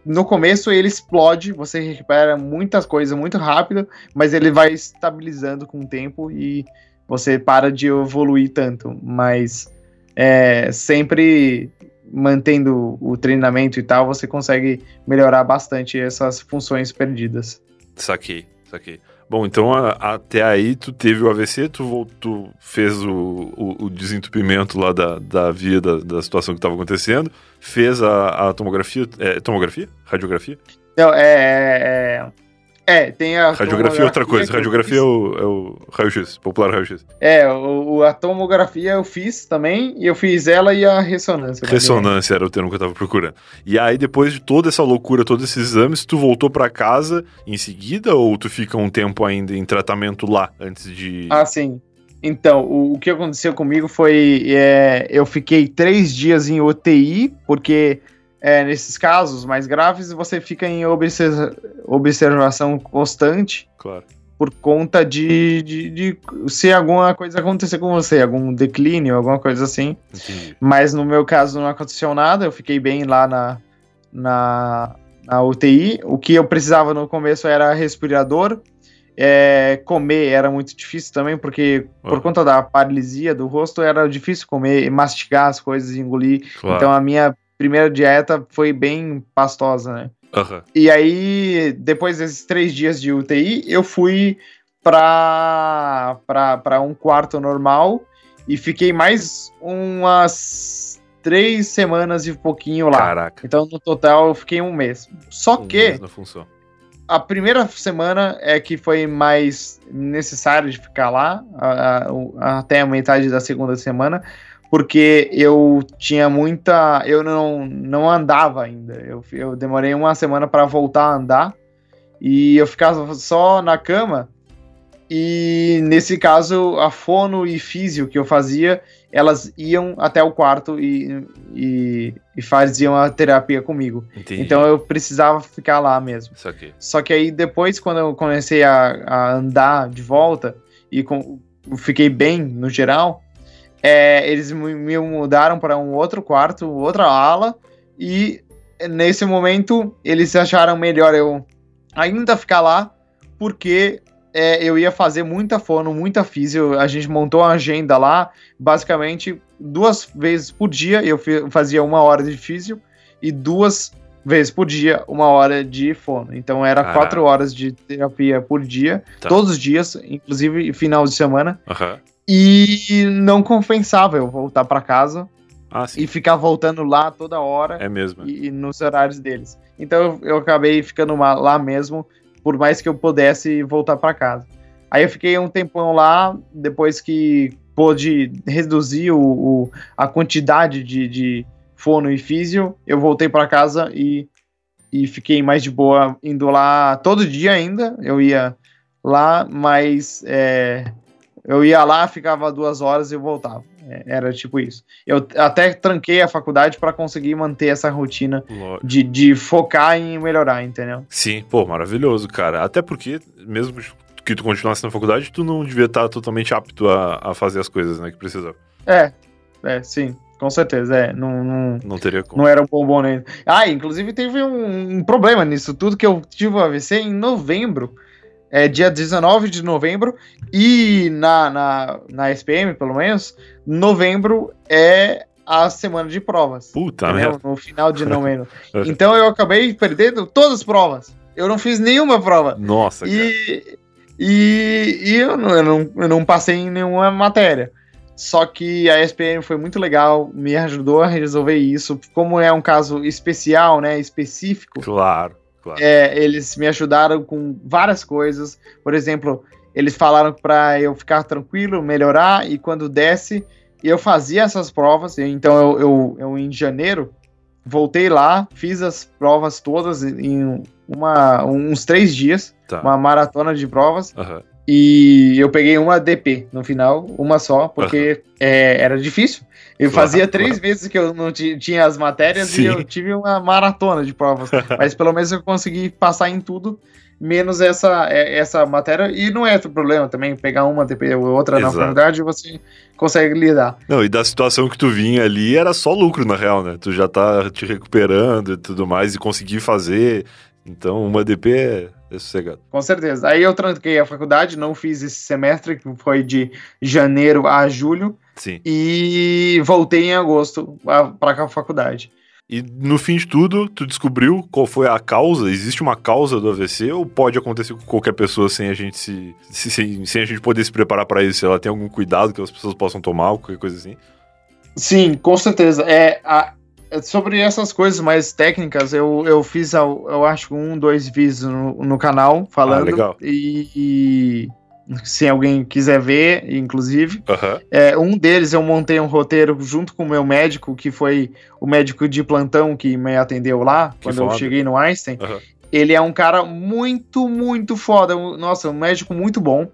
no começo ele explode, você recupera muitas coisas muito rápido, mas ele vai estabilizando com o tempo e você para de evoluir tanto. Mas é, sempre mantendo o treinamento e tal, você consegue melhorar bastante essas funções perdidas. Saquei, saquei. Bom, então a, até aí tu teve o AVC, tu, tu fez o, o, o, desentupimento lá da, da via da, da situação que estava acontecendo, fez a, a tomografia, é, tomografia? Radiografia? Não, é, é, é tem a. Radiografia é outra coisa. Radiografia é o, é o raio-x, popular raio-x. É, o, a tomografia eu fiz também, e eu fiz ela e a ressonância. Ressonância era o termo que eu tava procurando. E aí, depois de toda essa loucura, todos esses exames, tu voltou para casa em seguida, ou tu fica um tempo ainda em tratamento lá, antes de. Ah, sim. Então, o, o que aconteceu comigo foi. É, eu fiquei três dias em UTI, porque é, nesses casos mais graves, você fica em observa observação constante. Claro. Por conta de, de, de, se alguma coisa acontecer com você, algum declínio, alguma coisa assim. Entendi. Mas no meu caso não aconteceu nada, eu fiquei bem lá na, na, na UTI. O que eu precisava no começo era respirador. É, comer era muito difícil também, porque por conta da paralisia do rosto era difícil comer, mastigar as coisas, engolir. Claro. Então a minha primeira dieta foi bem pastosa, né? Uhum. E aí, depois desses três dias de UTI, eu fui para um quarto normal e fiquei mais umas três semanas e pouquinho lá. Caraca. Então, no total, eu fiquei um mês. Só um que. A primeira semana é que foi mais necessário de ficar lá, a, a, até a metade da segunda semana porque eu tinha muita. Eu não, não andava ainda. Eu, eu demorei uma semana para voltar a andar e eu ficava só na cama. E nesse caso, a fono e físio que eu fazia, elas iam até o quarto e, e, e faziam a terapia comigo. Entendi. Então eu precisava ficar lá mesmo. Só que aí depois, quando eu comecei a, a andar de volta e com, fiquei bem no geral, é, eles me mudaram para um outro quarto, outra ala, e nesse momento eles acharam melhor eu ainda ficar lá, porque é, eu ia fazer muita fono, muita físio. A gente montou uma agenda lá, basicamente duas vezes por dia eu fazia uma hora de físio e duas vezes por dia uma hora de fono. Então era Caraca. quatro horas de terapia por dia, tá. todos os dias, inclusive final de semana. Uhum. E não compensava eu voltar para casa ah, e ficar voltando lá toda hora. É mesmo. E, e nos horários deles. Então eu, eu acabei ficando lá mesmo, por mais que eu pudesse voltar para casa. Aí eu fiquei um tempão lá, depois que pôde reduzir o, o a quantidade de, de fono e físio, eu voltei para casa e, e fiquei mais de boa indo lá todo dia ainda. Eu ia lá, mas é, eu ia lá, ficava duas horas e voltava. É, era tipo isso. Eu até tranquei a faculdade para conseguir manter essa rotina de, de focar em melhorar, entendeu? Sim, pô, maravilhoso, cara. Até porque, mesmo que tu continuasse na faculdade, tu não devia estar totalmente apto a, a fazer as coisas, né, que precisava. É, é, sim. Com certeza, é. Não, não, não teria como. Não era um bombom nem. Ah, inclusive teve um, um problema nisso tudo que eu tive o AVC em novembro é dia 19 de novembro, e na, na, na SPM, pelo menos, novembro é a semana de provas. Puta merda. No final de novembro. então eu acabei perdendo todas as provas. Eu não fiz nenhuma prova. Nossa, e, e, e eu, não, eu, não, eu não passei em nenhuma matéria. Só que a SPM foi muito legal, me ajudou a resolver isso. Como é um caso especial, né, específico. Claro Claro. É, eles me ajudaram com várias coisas. Por exemplo, eles falaram para eu ficar tranquilo, melhorar, e quando desce, eu fazia essas provas. Então, eu, eu, eu em janeiro, voltei lá, fiz as provas todas em uma, uns três dias, tá. uma maratona de provas. Uhum. E eu peguei uma DP no final, uma só, porque uhum. é, era difícil. Eu claro, fazia três claro. vezes que eu não tinha as matérias Sim. e eu tive uma maratona de provas. Mas pelo menos eu consegui passar em tudo, menos essa, é, essa matéria. E não é outro problema também, pegar uma DP ou outra Exato. na faculdade você consegue lidar. Não, e da situação que tu vinha ali era só lucro, na real, né? Tu já tá te recuperando e tudo mais, e conseguir fazer. Então, uma DP é sossegado. Com certeza. Aí eu tranquei a faculdade, não fiz esse semestre, que foi de janeiro a julho. Sim. E voltei em agosto para a faculdade. E no fim de tudo, tu descobriu qual foi a causa? Existe uma causa do AVC ou pode acontecer com qualquer pessoa sem a gente se, se sem, sem a gente poder se preparar para isso? Ela tem algum cuidado que as pessoas possam tomar, qualquer coisa assim? Sim, com certeza. É a, sobre essas coisas mais técnicas, eu, eu fiz, eu acho, um, dois vídeos no, no canal falando. Ah, legal. E, e, se alguém quiser ver, inclusive. Uhum. É, um deles eu montei um roteiro junto com o meu médico, que foi o médico de plantão que me atendeu lá, que quando foda. eu cheguei no Einstein. Uhum. Ele é um cara muito, muito foda. Nossa, um médico muito bom.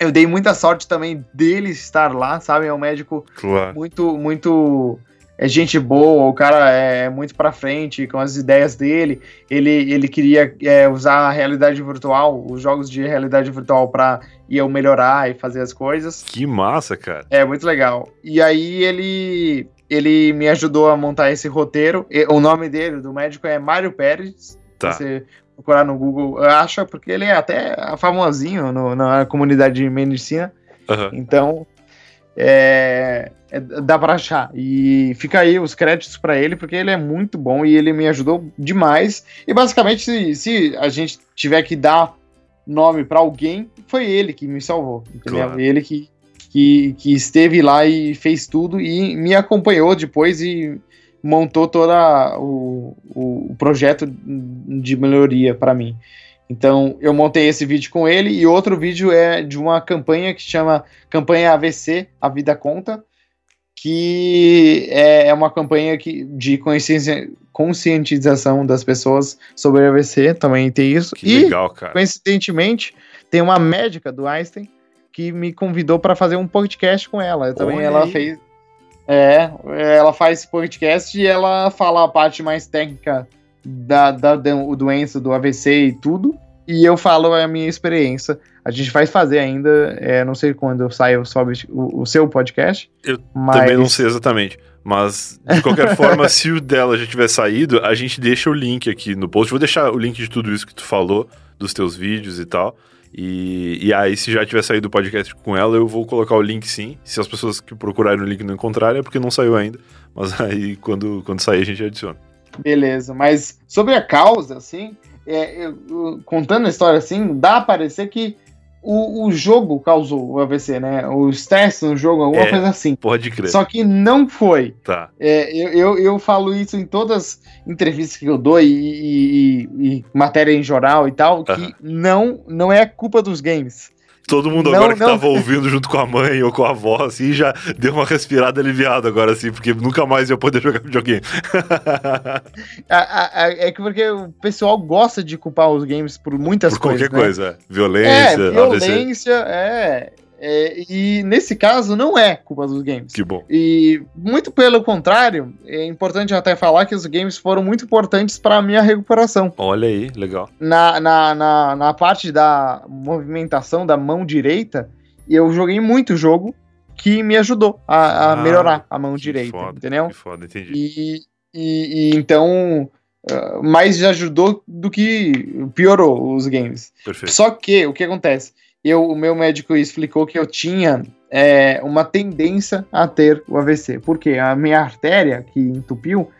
Eu dei muita sorte também dele estar lá, sabe? É um médico claro. muito, muito é gente boa, o cara é muito para frente com as ideias dele. Ele, ele queria é, usar a realidade virtual, os jogos de realidade virtual para eu melhorar e fazer as coisas. Que massa, cara. É muito legal. E aí ele ele me ajudou a montar esse roteiro. O nome dele, do médico, é Mário Pérez. Tá. Você procurar no Google, acha, porque ele é até famosinho no, na comunidade de medicina. Uhum. Então, é, é, dá pra achar. E fica aí os créditos para ele, porque ele é muito bom e ele me ajudou demais. E basicamente, se, se a gente tiver que dar nome para alguém, foi ele que me salvou, entendeu? Claro. Ele que, que, que esteve lá e fez tudo e me acompanhou depois e montou todo o, o projeto de melhoria para mim. Então, eu montei esse vídeo com ele e outro vídeo é de uma campanha que chama Campanha AVC, A Vida Conta, que é uma campanha que, de conscientização das pessoas sobre AVC, também tem isso. Que e, legal, cara. coincidentemente, tem uma médica do Einstein que me convidou para fazer um podcast com ela. Eu também Olha ela aí. fez. É, ela faz podcast e ela fala a parte mais técnica da, da, da doença do AVC e tudo. E eu falo a minha experiência. A gente vai fazer ainda, é, não sei quando sai o, o seu podcast. Eu mas... também não sei exatamente. Mas, de qualquer forma, se o dela já tiver saído, a gente deixa o link aqui no post. Vou deixar o link de tudo isso que tu falou, dos teus vídeos e tal. E, e aí, se já tiver saído o podcast com ela, eu vou colocar o link sim. Se as pessoas que procurarem o link não encontrarem, é porque não saiu ainda. Mas aí, quando, quando sair, a gente adiciona. Beleza, mas sobre a causa, assim, é, eu, contando a história assim, dá a parecer que o, o jogo causou o AVC, né? O estresse no jogo, alguma É, coisa assim. Pode crer. Só que não foi. Tá. É, eu, eu, eu falo isso em todas as entrevistas que eu dou e, e- e- matéria em jornal e tal, que Aham. não, não é culpa dos games. Todo mundo Não, agora que não. tava ouvindo junto com a mãe ou com a avó, assim, já deu uma respirada aliviada agora, assim, porque nunca mais ia poder jogar videogame. É que porque o pessoal gosta de culpar os games por muitas Por qualquer coisas. né? coisa. Violência, É, violência, é, é, E nesse caso não é culpa dos games. Que bom. E muito pelo contrário, é importante até falar que os games foram muito importantes para a minha recuperação. Olha aí, legal. Na, na, na, na parte da movimentação da mão direita, eu joguei muito jogo que me ajudou a, a Ah, melhorar a mão direita, foda, entendeu? Que foda, entendi. E, e, e então, ah, mais ajudou do que piorou os games. Perfeito. Só que, o que acontece? Eu, o meu médico explicou que eu tinha é, uma tendência a ter o AVC. Porque a minha artéria, que entupiu,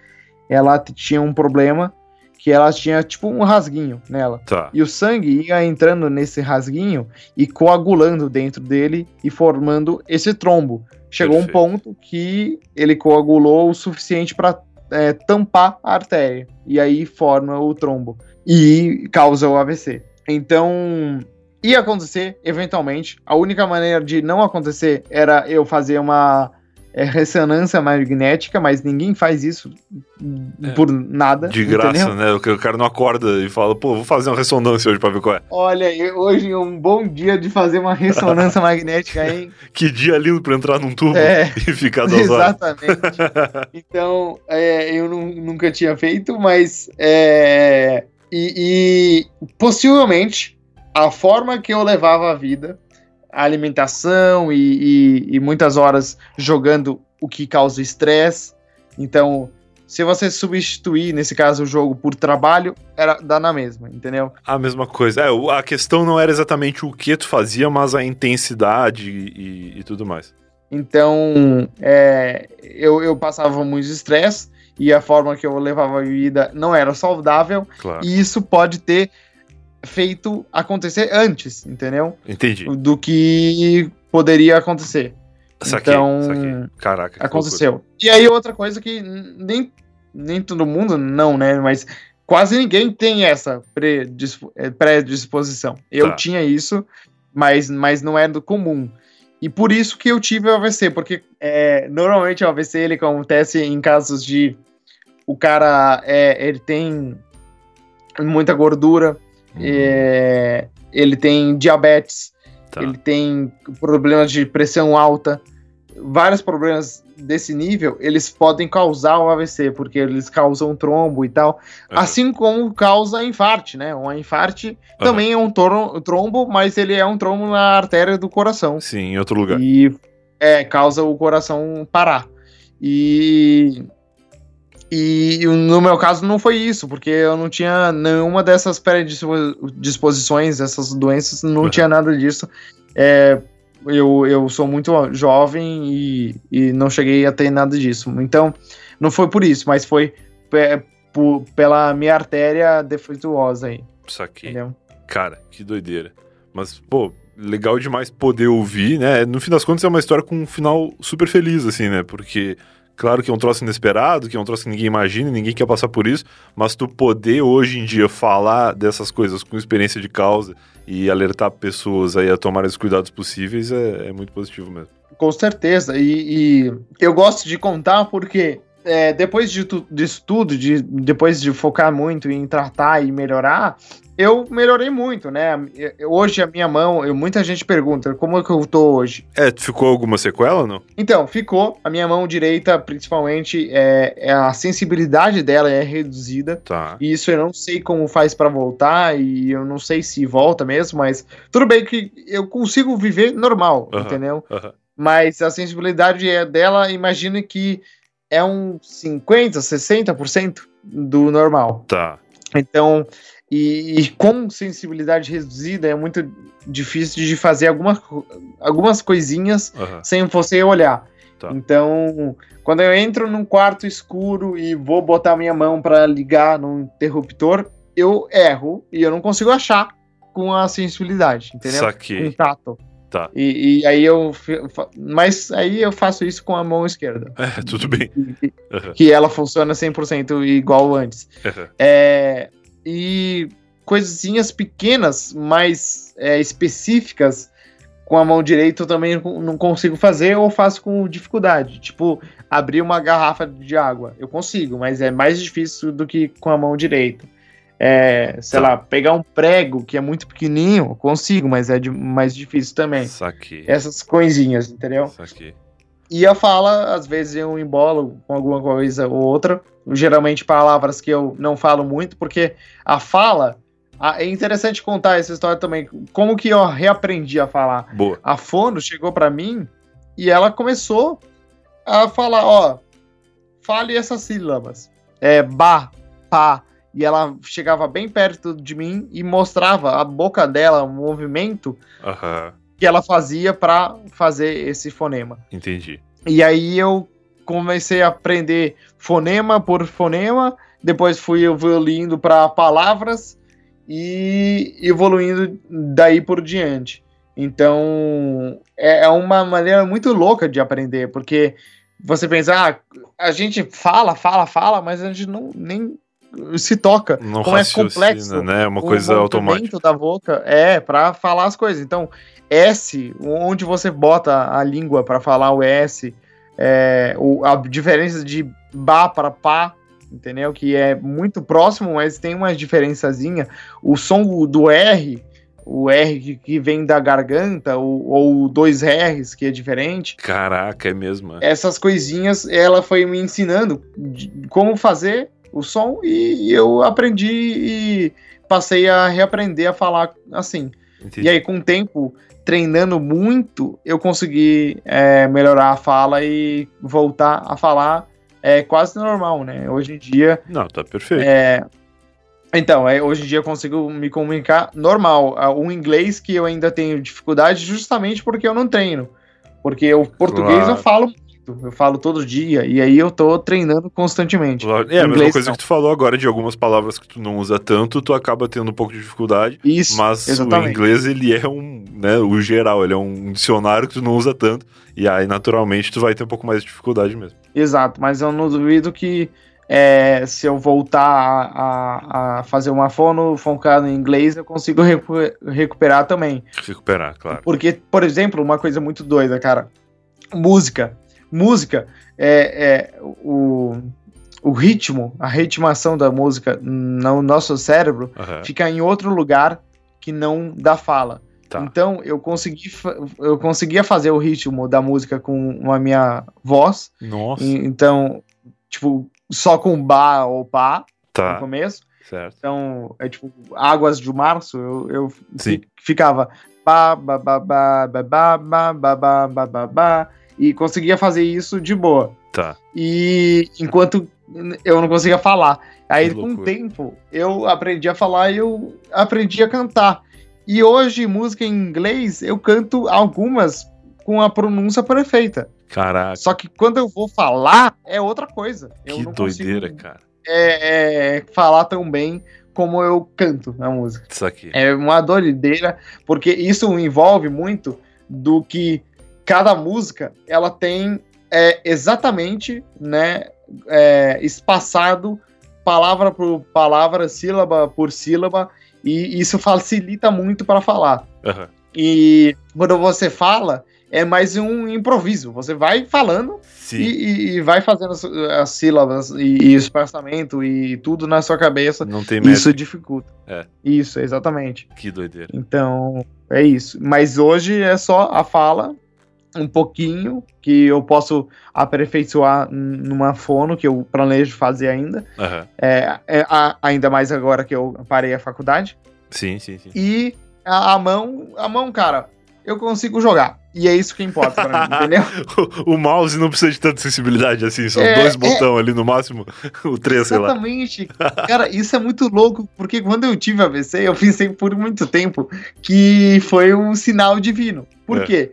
ela tinha um problema que ela tinha tipo um rasguinho nela. Tá. E o sangue ia entrando nesse rasguinho e coagulando dentro dele e formando esse trombo. Chegou um Perfeito. ponto que ele coagulou o suficiente para tampar a artéria. E aí forma o trombo. E causa o AVC. Então, ia acontecer eventualmente. A única maneira de não acontecer era eu fazer uma é, ressonância magnética, mas ninguém faz isso É. por nada. De graça, entendeu? né? O ca- o cara não acorda e fala, pô, vou fazer uma ressonância hoje pra ver qual é. Olha, hoje é um bom dia de fazer uma ressonância magnética, hein? Que dia lindo pra entrar num tubo É. e ficar duas horas. Exatamente. Então, é, eu nu- nunca tinha feito, mas. é, e, e possivelmente a forma que eu levava a vida, a alimentação e, e- e muitas horas jogando o que causa estresse. Então, se você substituir, nesse caso, o jogo por trabalho, era dá na mesma, entendeu? A mesma coisa. É, a questão não era exatamente o que tu fazia, mas a intensidade e, e tudo mais. Então, é, eu, eu passava muito estresse e a forma que eu levava a vida não era saudável, Claro. e isso pode ter feito acontecer antes, entendeu? Entendi. Do que poderia acontecer. Saquei, então, saquei. Caraca. que loucura. Aconteceu. E aí, outra coisa que nem, nem todo mundo, não, né? Mas quase ninguém tem essa eh, predisposição. Eu Tá. tinha isso, mas, mas não é do comum. E por isso que eu tive o AVC, porque é, normalmente o AVC ele acontece em casos de o cara é, ele tem muita gordura, Uhum. é, ele tem diabetes, Tá. ele tem problemas de pressão alta, vários problemas desse nível, eles podem causar o AVC, porque eles causam trombo e tal, Aham. assim como causa infarte, né? Um infarte Aham. também é um trombo, mas ele é um trombo na artéria do coração. Sim, em outro lugar. E é, causa o coração parar. E, e no meu caso não foi isso, porque eu não tinha nenhuma dessas predisposições, essas doenças, não Uhum. tinha nada disso. É, eu, eu sou muito jovem e, e não cheguei a ter nada disso. Então, não foi por isso, mas foi pe- por- pela minha artéria defeituosa aí, Saquei. entendeu? Cara, que doideira. Mas, pô, legal demais poder ouvir, né? No fim das contas é uma história com um final super feliz, assim, né? Porque, claro que é um troço inesperado, que é um troço que ninguém imagina, ninguém quer passar por isso, mas tu poder hoje em dia falar dessas coisas com experiência de causa e alertar pessoas aí a tomarem os cuidados possíveis é, é muito positivo mesmo. Com certeza. E, e eu gosto de contar porque é, depois de tu, disso tudo, de, depois de focar muito em tratar e melhorar, eu melhorei muito, né? Eu- Hoje a minha mão, eu- muita gente pergunta como é que eu tô hoje. É, ficou alguma sequela ou não? Então, ficou. A minha mão direita, principalmente, é, é a sensibilidade dela é reduzida. Tá. E isso eu não sei como faz pra voltar e eu não sei se volta mesmo, mas tudo bem que eu consigo viver normal, Aham. entendeu? Aham. mas a sensibilidade é dela, imagina que é um 50, 60% do normal. Tá. Então, e, e, com sensibilidade reduzida é muito difícil de fazer algumas, algumas coisinhas uhum. sem você olhar. Tá. Então, quando eu entro num quarto escuro e vou botar minha mão para ligar no interruptor, eu erro e eu não consigo achar com a sensibilidade, entendeu? Saquei. Com tato. Tá. E, e, aí eu. Mas aí eu faço isso com a mão esquerda. É, tudo bem. Que, uhum. que ela funciona 100% igual antes. Uhum. É, e coisinhas pequenas, mais é, específicas, com a mão direita eu também não consigo fazer ou faço com dificuldade. Tipo, abrir uma garrafa de água. Eu consigo, mas é mais difícil do que com a mão direita. É, sei tá. lá, pegar um prego que é muito pequenininho, consigo, mas é de, mais difícil também. Saquei. Essas coisinhas, entendeu? Saquei. E a fala, às vezes eu embolo com alguma coisa ou outra, geralmente palavras que eu não falo muito, porque a fala, a, é interessante contar essa história também, como que eu reaprendi a falar. Boa. A Fono chegou para mim e ela começou a falar, ó, fale essas sílabas. É, ba, pá, e ela chegava bem perto de mim e mostrava a boca dela, o movimento uhum. Que ela fazia para fazer esse fonema. Entendi. E aí eu comecei a aprender fonema por fonema, depois fui evoluindo para palavras e evoluindo daí por diante. Então é, é uma maneira muito louca de aprender, porque você pensa, ah, a gente fala, fala, fala, mas a gente não nem se toca. Não como é complexo, né? É uma coisa automática. da boca é para falar as coisas. Então, S, onde você bota a língua para falar o S, é, o, a diferença de ba para pá, entendeu? Que é muito próximo, mas tem uma diferençazinha. O som do R, o R que, vem da garganta, ou, ou dois R's, que é diferente. Caraca, é mesmo. É. Essas coisinhas, ela foi me ensinando como fazer o som e eu aprendi e passei a reaprender a falar assim. Entendi. E aí, com o tempo, treinando muito, eu consegui é, melhorar a fala e voltar a falar é, quase normal, né? Hoje em dia. Não, tá perfeito. É, então, é, hoje em dia eu consigo me comunicar normal. O inglês que eu ainda tenho dificuldade justamente porque eu não treino. Porque o português claro. eu falo eu falo todo dia, e aí eu tô treinando constantemente. É, a mesma coisa não. que tu falou agora de algumas palavras que tu não usa tanto, tu acaba tendo um pouco de dificuldade. Isso, mas exatamente. o inglês, ele é um, né, o geral, ele é um dicionário que tu não usa tanto, e aí naturalmente tu vai ter um pouco mais de dificuldade mesmo. Exato, mas eu não duvido que é, se eu voltar a, a, a, fazer uma fono focada em inglês, eu consigo recu recuperar também. Recuperar, claro. Porque, por exemplo, uma coisa muito doida, cara. Música música, é, é o, o ritmo, a ritmação da música no nosso cérebro uhum. fica em outro lugar que não da fala. Tá. Então eu consegui eu conseguia fazer o ritmo da música com a minha voz. Nossa. E, então, tipo, só com ba ou pá tá. no começo. Certo. Então, é tipo, Águas de Março, eu, eu ficava ba ba ba ba ba ba ba ba ba ba ba e conseguia fazer isso de boa. Tá. E enquanto eu não conseguia falar. Aí, com o tempo, eu aprendi a falar e eu aprendi a cantar. E hoje, música em inglês, eu canto algumas com a pronúncia perfeita. Caraca. Só que quando eu vou falar, é outra coisa. Eu que doideira, cara. É, é, falar tão bem como eu canto a música. Isso aqui. É uma doideira, porque isso envolve muito do que cada música ela tem é, exatamente né, é, espaçado palavra por palavra, sílaba por sílaba, e isso facilita muito para falar. Uhum. E quando você fala, é mais um improviso. Você vai falando e, e, e, vai fazendo as, as sílabas e, e, o espaçamento e tudo na sua cabeça. Não tem Isso dificulta. É. Isso, exatamente. Que doideira. Então, é isso. Mas hoje é só a fala um pouquinho que eu posso aperfeiçoar numa fono que eu planejo fazer ainda. Uhum. É, é a, ainda mais agora que eu parei a faculdade. Sim, sim, sim. E a, a, mão, a mão, cara, eu consigo jogar. E é isso que importa pra mim, entendeu? o, o mouse não precisa de tanta sensibilidade assim, são é, dois botões é... ali no máximo, o três, sei lá. Exatamente. Cara, isso é muito louco, porque quando eu tive AVC, eu pensei por muito tempo que foi um sinal divino. Por é. quê?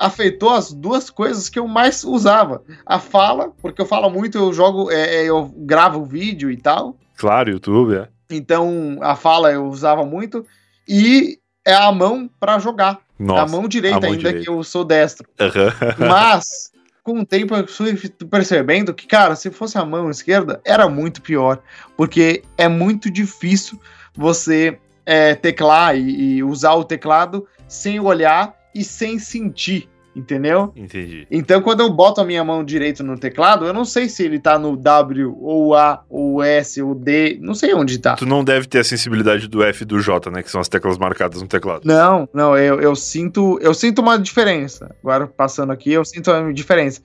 Afetou as duas coisas que eu mais usava. A fala, porque eu falo muito, eu jogo, é, é eu gravo vídeo e tal. Claro, YouTube, é. Então, a fala eu usava muito. E é a mão para jogar. Nossa, a mão direita, a mão ainda direita. que eu sou destro. Uhum. Mas, com o tempo, eu fui percebendo que, cara, se fosse a mão esquerda, era muito pior. Porque é muito difícil você é, teclar e, e usar o teclado sem olhar e sem sentir. Entendeu? Entendi. Então, quando eu boto a minha mão direita no teclado, eu não sei se ele tá no W, ou A, ou S, ou D, não sei onde tá. Tu não deve ter a sensibilidade do F e do J, né? Que são as teclas marcadas no teclado. Não, não, eu, eu sinto. Eu sinto uma diferença. Agora, passando aqui, eu sinto uma diferença.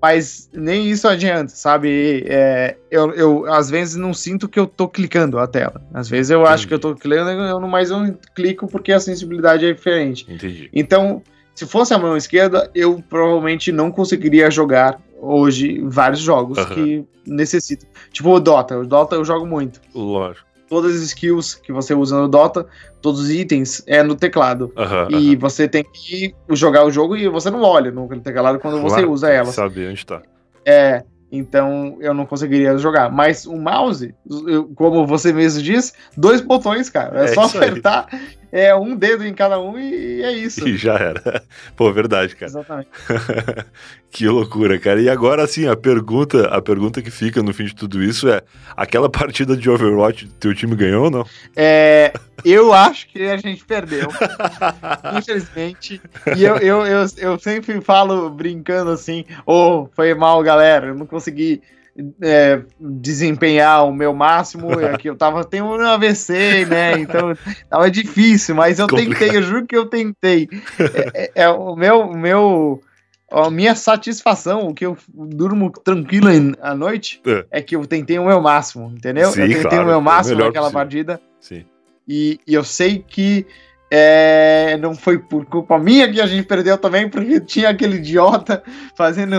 Mas nem isso adianta, sabe? É, eu, eu às vezes não sinto que eu tô clicando a tela. Às vezes eu Entendi. acho que eu tô clicando, eu não, mas eu não clico porque a sensibilidade é diferente. Entendi. Então se fosse a mão esquerda, eu provavelmente não conseguiria jogar hoje vários jogos uhum. que necessitam. Tipo o Dota. O Dota eu jogo muito. Lógico. Todas as skills que você usa no Dota, todos os itens é no teclado. Uhum, e uhum. você tem que jogar o jogo e você não olha no teclado quando claro, você usa ela. Sabe onde tá. É. Então eu não conseguiria jogar. Mas o mouse, como você mesmo disse, dois botões, cara. É, é só apertar é um dedo em cada um e, é isso. E já era. Pô, verdade, cara. Exatamente. que loucura, cara. E agora, assim, a pergunta, a pergunta que fica no fim de tudo isso é: aquela partida de Overwatch, teu time ganhou ou não? É. Eu acho que a gente perdeu. infelizmente. E eu, eu, eu, eu sempre falo brincando assim: ô, oh, foi mal, galera. Eu não consegui é, desempenhar o meu máximo. É que eu tava tendo um AVC, né? Então tava difícil, mas eu Complicado. tentei, eu juro que eu tentei. É, é, é o meu, meu, a minha satisfação, o que eu durmo tranquilo à noite, é. é. que eu tentei o meu máximo, entendeu? Sim, eu tentei claro, o meu máximo naquela possível. partida. Sim. E, e eu sei que é, não foi por culpa minha que a gente perdeu também, porque tinha aquele idiota fazendo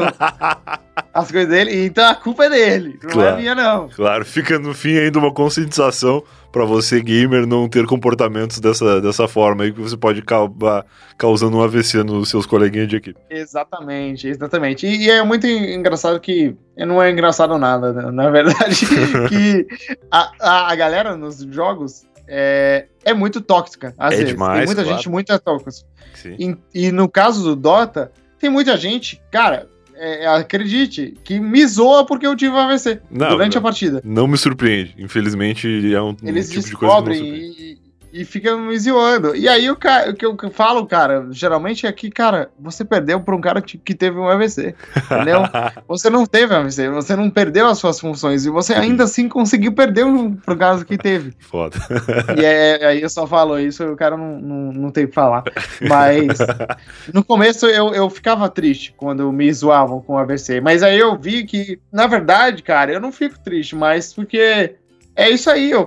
as coisas dele. Então a culpa é dele, não é claro, é minha, não. Claro, fica no fim ainda uma conscientização para você, gamer, não ter comportamentos dessa, dessa forma aí que você pode acabar causando um AVC nos seus coleguinhas de equipe. Exatamente, exatamente. E, e é muito engraçado que. Não é engraçado nada, né? na verdade, que a, a, a galera nos jogos é, é muito tóxica, às é vezes. Demais, tem muita claro. gente muito tóxica. E, e, no caso do Dota, tem muita gente, cara, é, acredite, que me zoa porque eu tive AVC não, durante não, a partida. Não me surpreende. Infelizmente, é um, Eles um tipo de coisa que não e, e fica me zoando. E aí o, cara, o que eu falo, cara, geralmente é que, cara, você perdeu por um cara que, teve um AVC. Entendeu? você não teve AVC, você não perdeu as suas funções e você ainda assim conseguiu perder por causa que teve. Foda. E é, aí eu só falo isso e o cara não, não, não tem o que falar. Mas no começo eu, eu ficava triste quando me zoavam com AVC. Mas aí eu vi que, na verdade, cara, eu não fico triste, mas porque é isso aí, o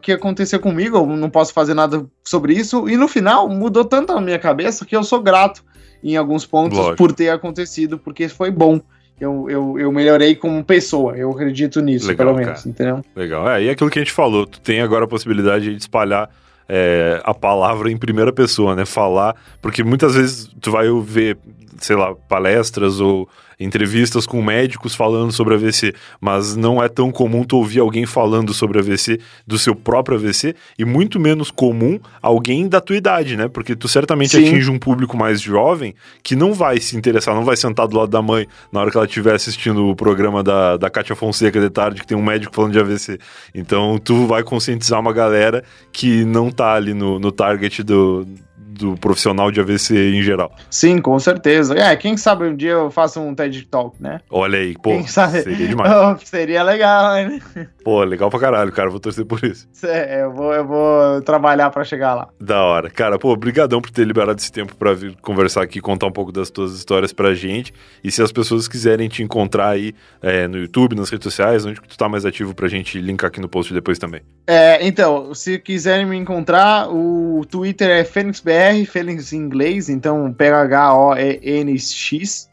que aconteceu comigo, eu não posso fazer nada sobre isso. E no final, mudou tanto a minha cabeça que eu sou grato em alguns pontos Lógico. por ter acontecido, porque foi bom. Eu, eu, eu melhorei como pessoa, eu acredito nisso, Legal, pelo menos, cara. entendeu? Legal, é, e aquilo que a gente falou, tu tem agora a possibilidade de espalhar é, a palavra em primeira pessoa, né? Falar, porque muitas vezes tu vai ver, sei lá, palestras ou entrevistas com médicos falando sobre AVC, mas não é tão comum tu ouvir alguém falando sobre AVC, do seu próprio AVC, e muito menos comum alguém da tua idade, né? Porque tu certamente Sim. atinge um público mais jovem que não vai se interessar, não vai sentar do lado da mãe na hora que ela estiver assistindo o programa da, da Kátia Fonseca de tarde, que tem um médico falando de AVC. Então tu vai conscientizar uma galera que não tá ali no, no target do, do profissional de AVC em geral. Sim, com certeza. É, quem sabe um dia eu faço um TED Talk, né? Olha aí, pô, seria demais. Oh, seria legal, né? Pô, legal pra caralho, cara, vou torcer por isso. É, eu vou, eu vou trabalhar pra chegar lá. Da hora. Cara, pô, brigadão por ter liberado esse tempo pra vir conversar aqui, contar um pouco das tuas histórias pra gente. E se as pessoas quiserem te encontrar aí é, no YouTube, nas redes sociais, onde tu tá mais ativo pra gente linkar aqui no post depois também. É, então, se quiserem me encontrar, o Twitter é FênixBR BR, Fênix em inglês, então P-H-O-E-N-X.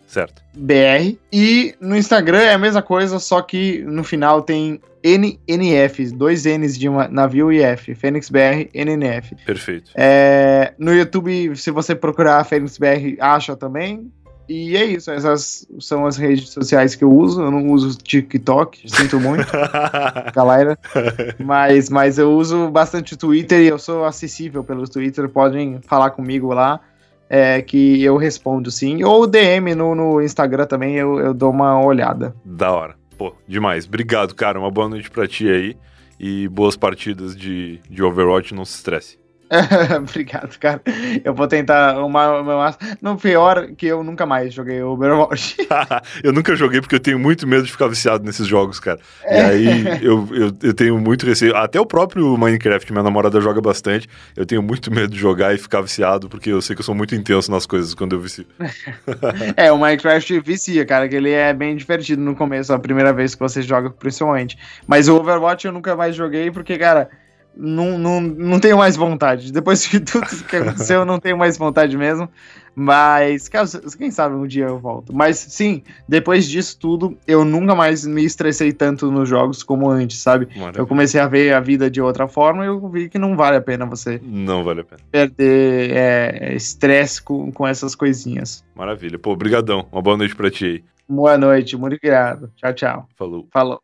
Certo. BR. E no Instagram é a mesma coisa, só que no final tem NNF, dois N's de uma, navio e F, Fênix BR, NNF. Perfeito. É, no YouTube, se você procurar Fênix BR, acha também. E é isso, essas são as redes sociais que eu uso. Eu não uso TikTok, sinto muito, galera. Mas, mas eu uso bastante Twitter e eu sou acessível pelo Twitter. Podem falar comigo lá, é, que eu respondo sim. Ou DM no, no Instagram também, eu, eu dou uma olhada. Da hora. Pô, demais. Obrigado, cara. Uma boa noite pra ti aí. E boas partidas de, de Overwatch, não se estresse. Obrigado, cara. Eu vou tentar uma, uma. No pior que eu nunca mais joguei Overwatch. eu nunca joguei porque eu tenho muito medo de ficar viciado nesses jogos, cara. E é. aí eu, eu, eu, tenho muito receio. Até o próprio Minecraft, minha namorada joga bastante. Eu tenho muito medo de jogar e ficar viciado porque eu sei que eu sou muito intenso nas coisas quando eu vicio. é, o Minecraft vicia, cara, que ele é bem divertido no começo, a primeira vez que você joga, principalmente. Mas o Overwatch eu nunca mais joguei porque, cara não, não, não tenho mais vontade. Depois de tudo que aconteceu, eu não tenho mais vontade mesmo. Mas, caso, quem sabe um dia eu volto. Mas sim, depois disso tudo, eu nunca mais me estressei tanto nos jogos como antes, sabe? Maravilha. Eu comecei a ver a vida de outra forma e eu vi que não vale a pena você. Não vale a pena. Perder é, estresse com, com essas coisinhas. Maravilha. Pô, brigadão. Uma boa noite pra ti aí. Boa noite, muito obrigado. Tchau, tchau. Falou. Falou.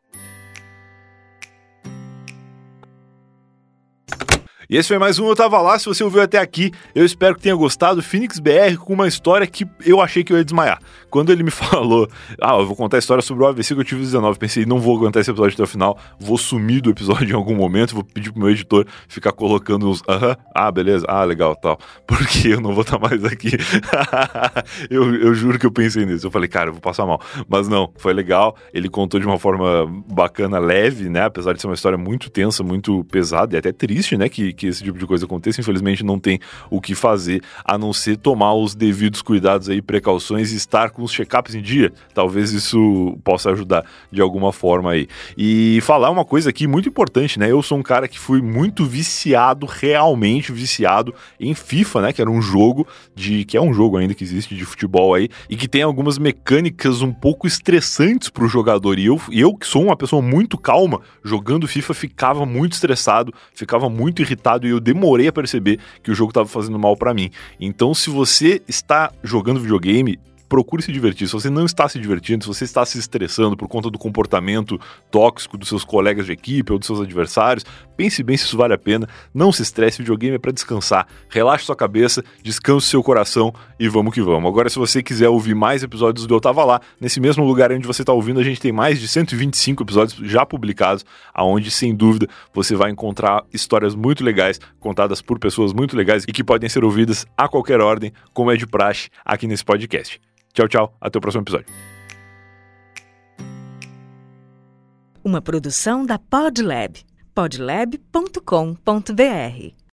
E esse foi mais um Eu Tava Lá. Se você ouviu até aqui, eu espero que tenha gostado. Phoenix BR com uma história que eu achei que eu ia desmaiar. Quando ele me falou, ah, eu vou contar a história sobre o AVC que eu tive 19, pensei, não vou aguentar esse episódio até o final, vou sumir do episódio em algum momento, vou pedir pro meu editor ficar colocando uns, aham, uh -huh, ah, beleza, ah, legal, tal, porque eu não vou estar tá mais aqui. eu, eu juro que eu pensei nisso. Eu falei, cara, eu vou passar mal. Mas não, foi legal. Ele contou de uma forma bacana, leve, né? Apesar de ser uma história muito tensa, muito pesada e até triste, né? Que, que esse tipo de coisa aconteça. Infelizmente, não tem o que fazer a não ser tomar os devidos cuidados aí, precauções e estar com os check-ups em dia. Talvez isso possa ajudar de alguma forma aí. E falar uma coisa aqui muito importante, né? Eu sou um cara que fui muito viciado, realmente viciado em FIFA, né? Que era um jogo de. que é um jogo ainda que existe de futebol aí, e que tem algumas mecânicas um pouco estressantes para o jogador. E eu, eu, que sou uma pessoa muito calma, jogando FIFA, ficava muito estressado, ficava muito irritado e eu demorei a perceber que o jogo estava fazendo mal para mim. Então, se você está jogando videogame, procure se divertir. Se você não está se divertindo, se você está se estressando por conta do comportamento tóxico dos seus colegas de equipe ou dos seus adversários, pense bem se isso vale a pena. Não se estresse, videogame é para descansar. Relaxe sua cabeça, descanse seu coração e vamos que vamos. Agora, se você quiser ouvir mais episódios do Eu Tava Lá, nesse mesmo lugar onde você está ouvindo, a gente tem mais de 125 episódios já publicados, aonde sem dúvida você vai encontrar histórias muito legais, contadas por pessoas muito legais e que podem ser ouvidas a qualquer ordem, como é de praxe aqui nesse podcast. Tchau, tchau. Até o próximo episódio. Uma produção da Podlab. podlab.com.br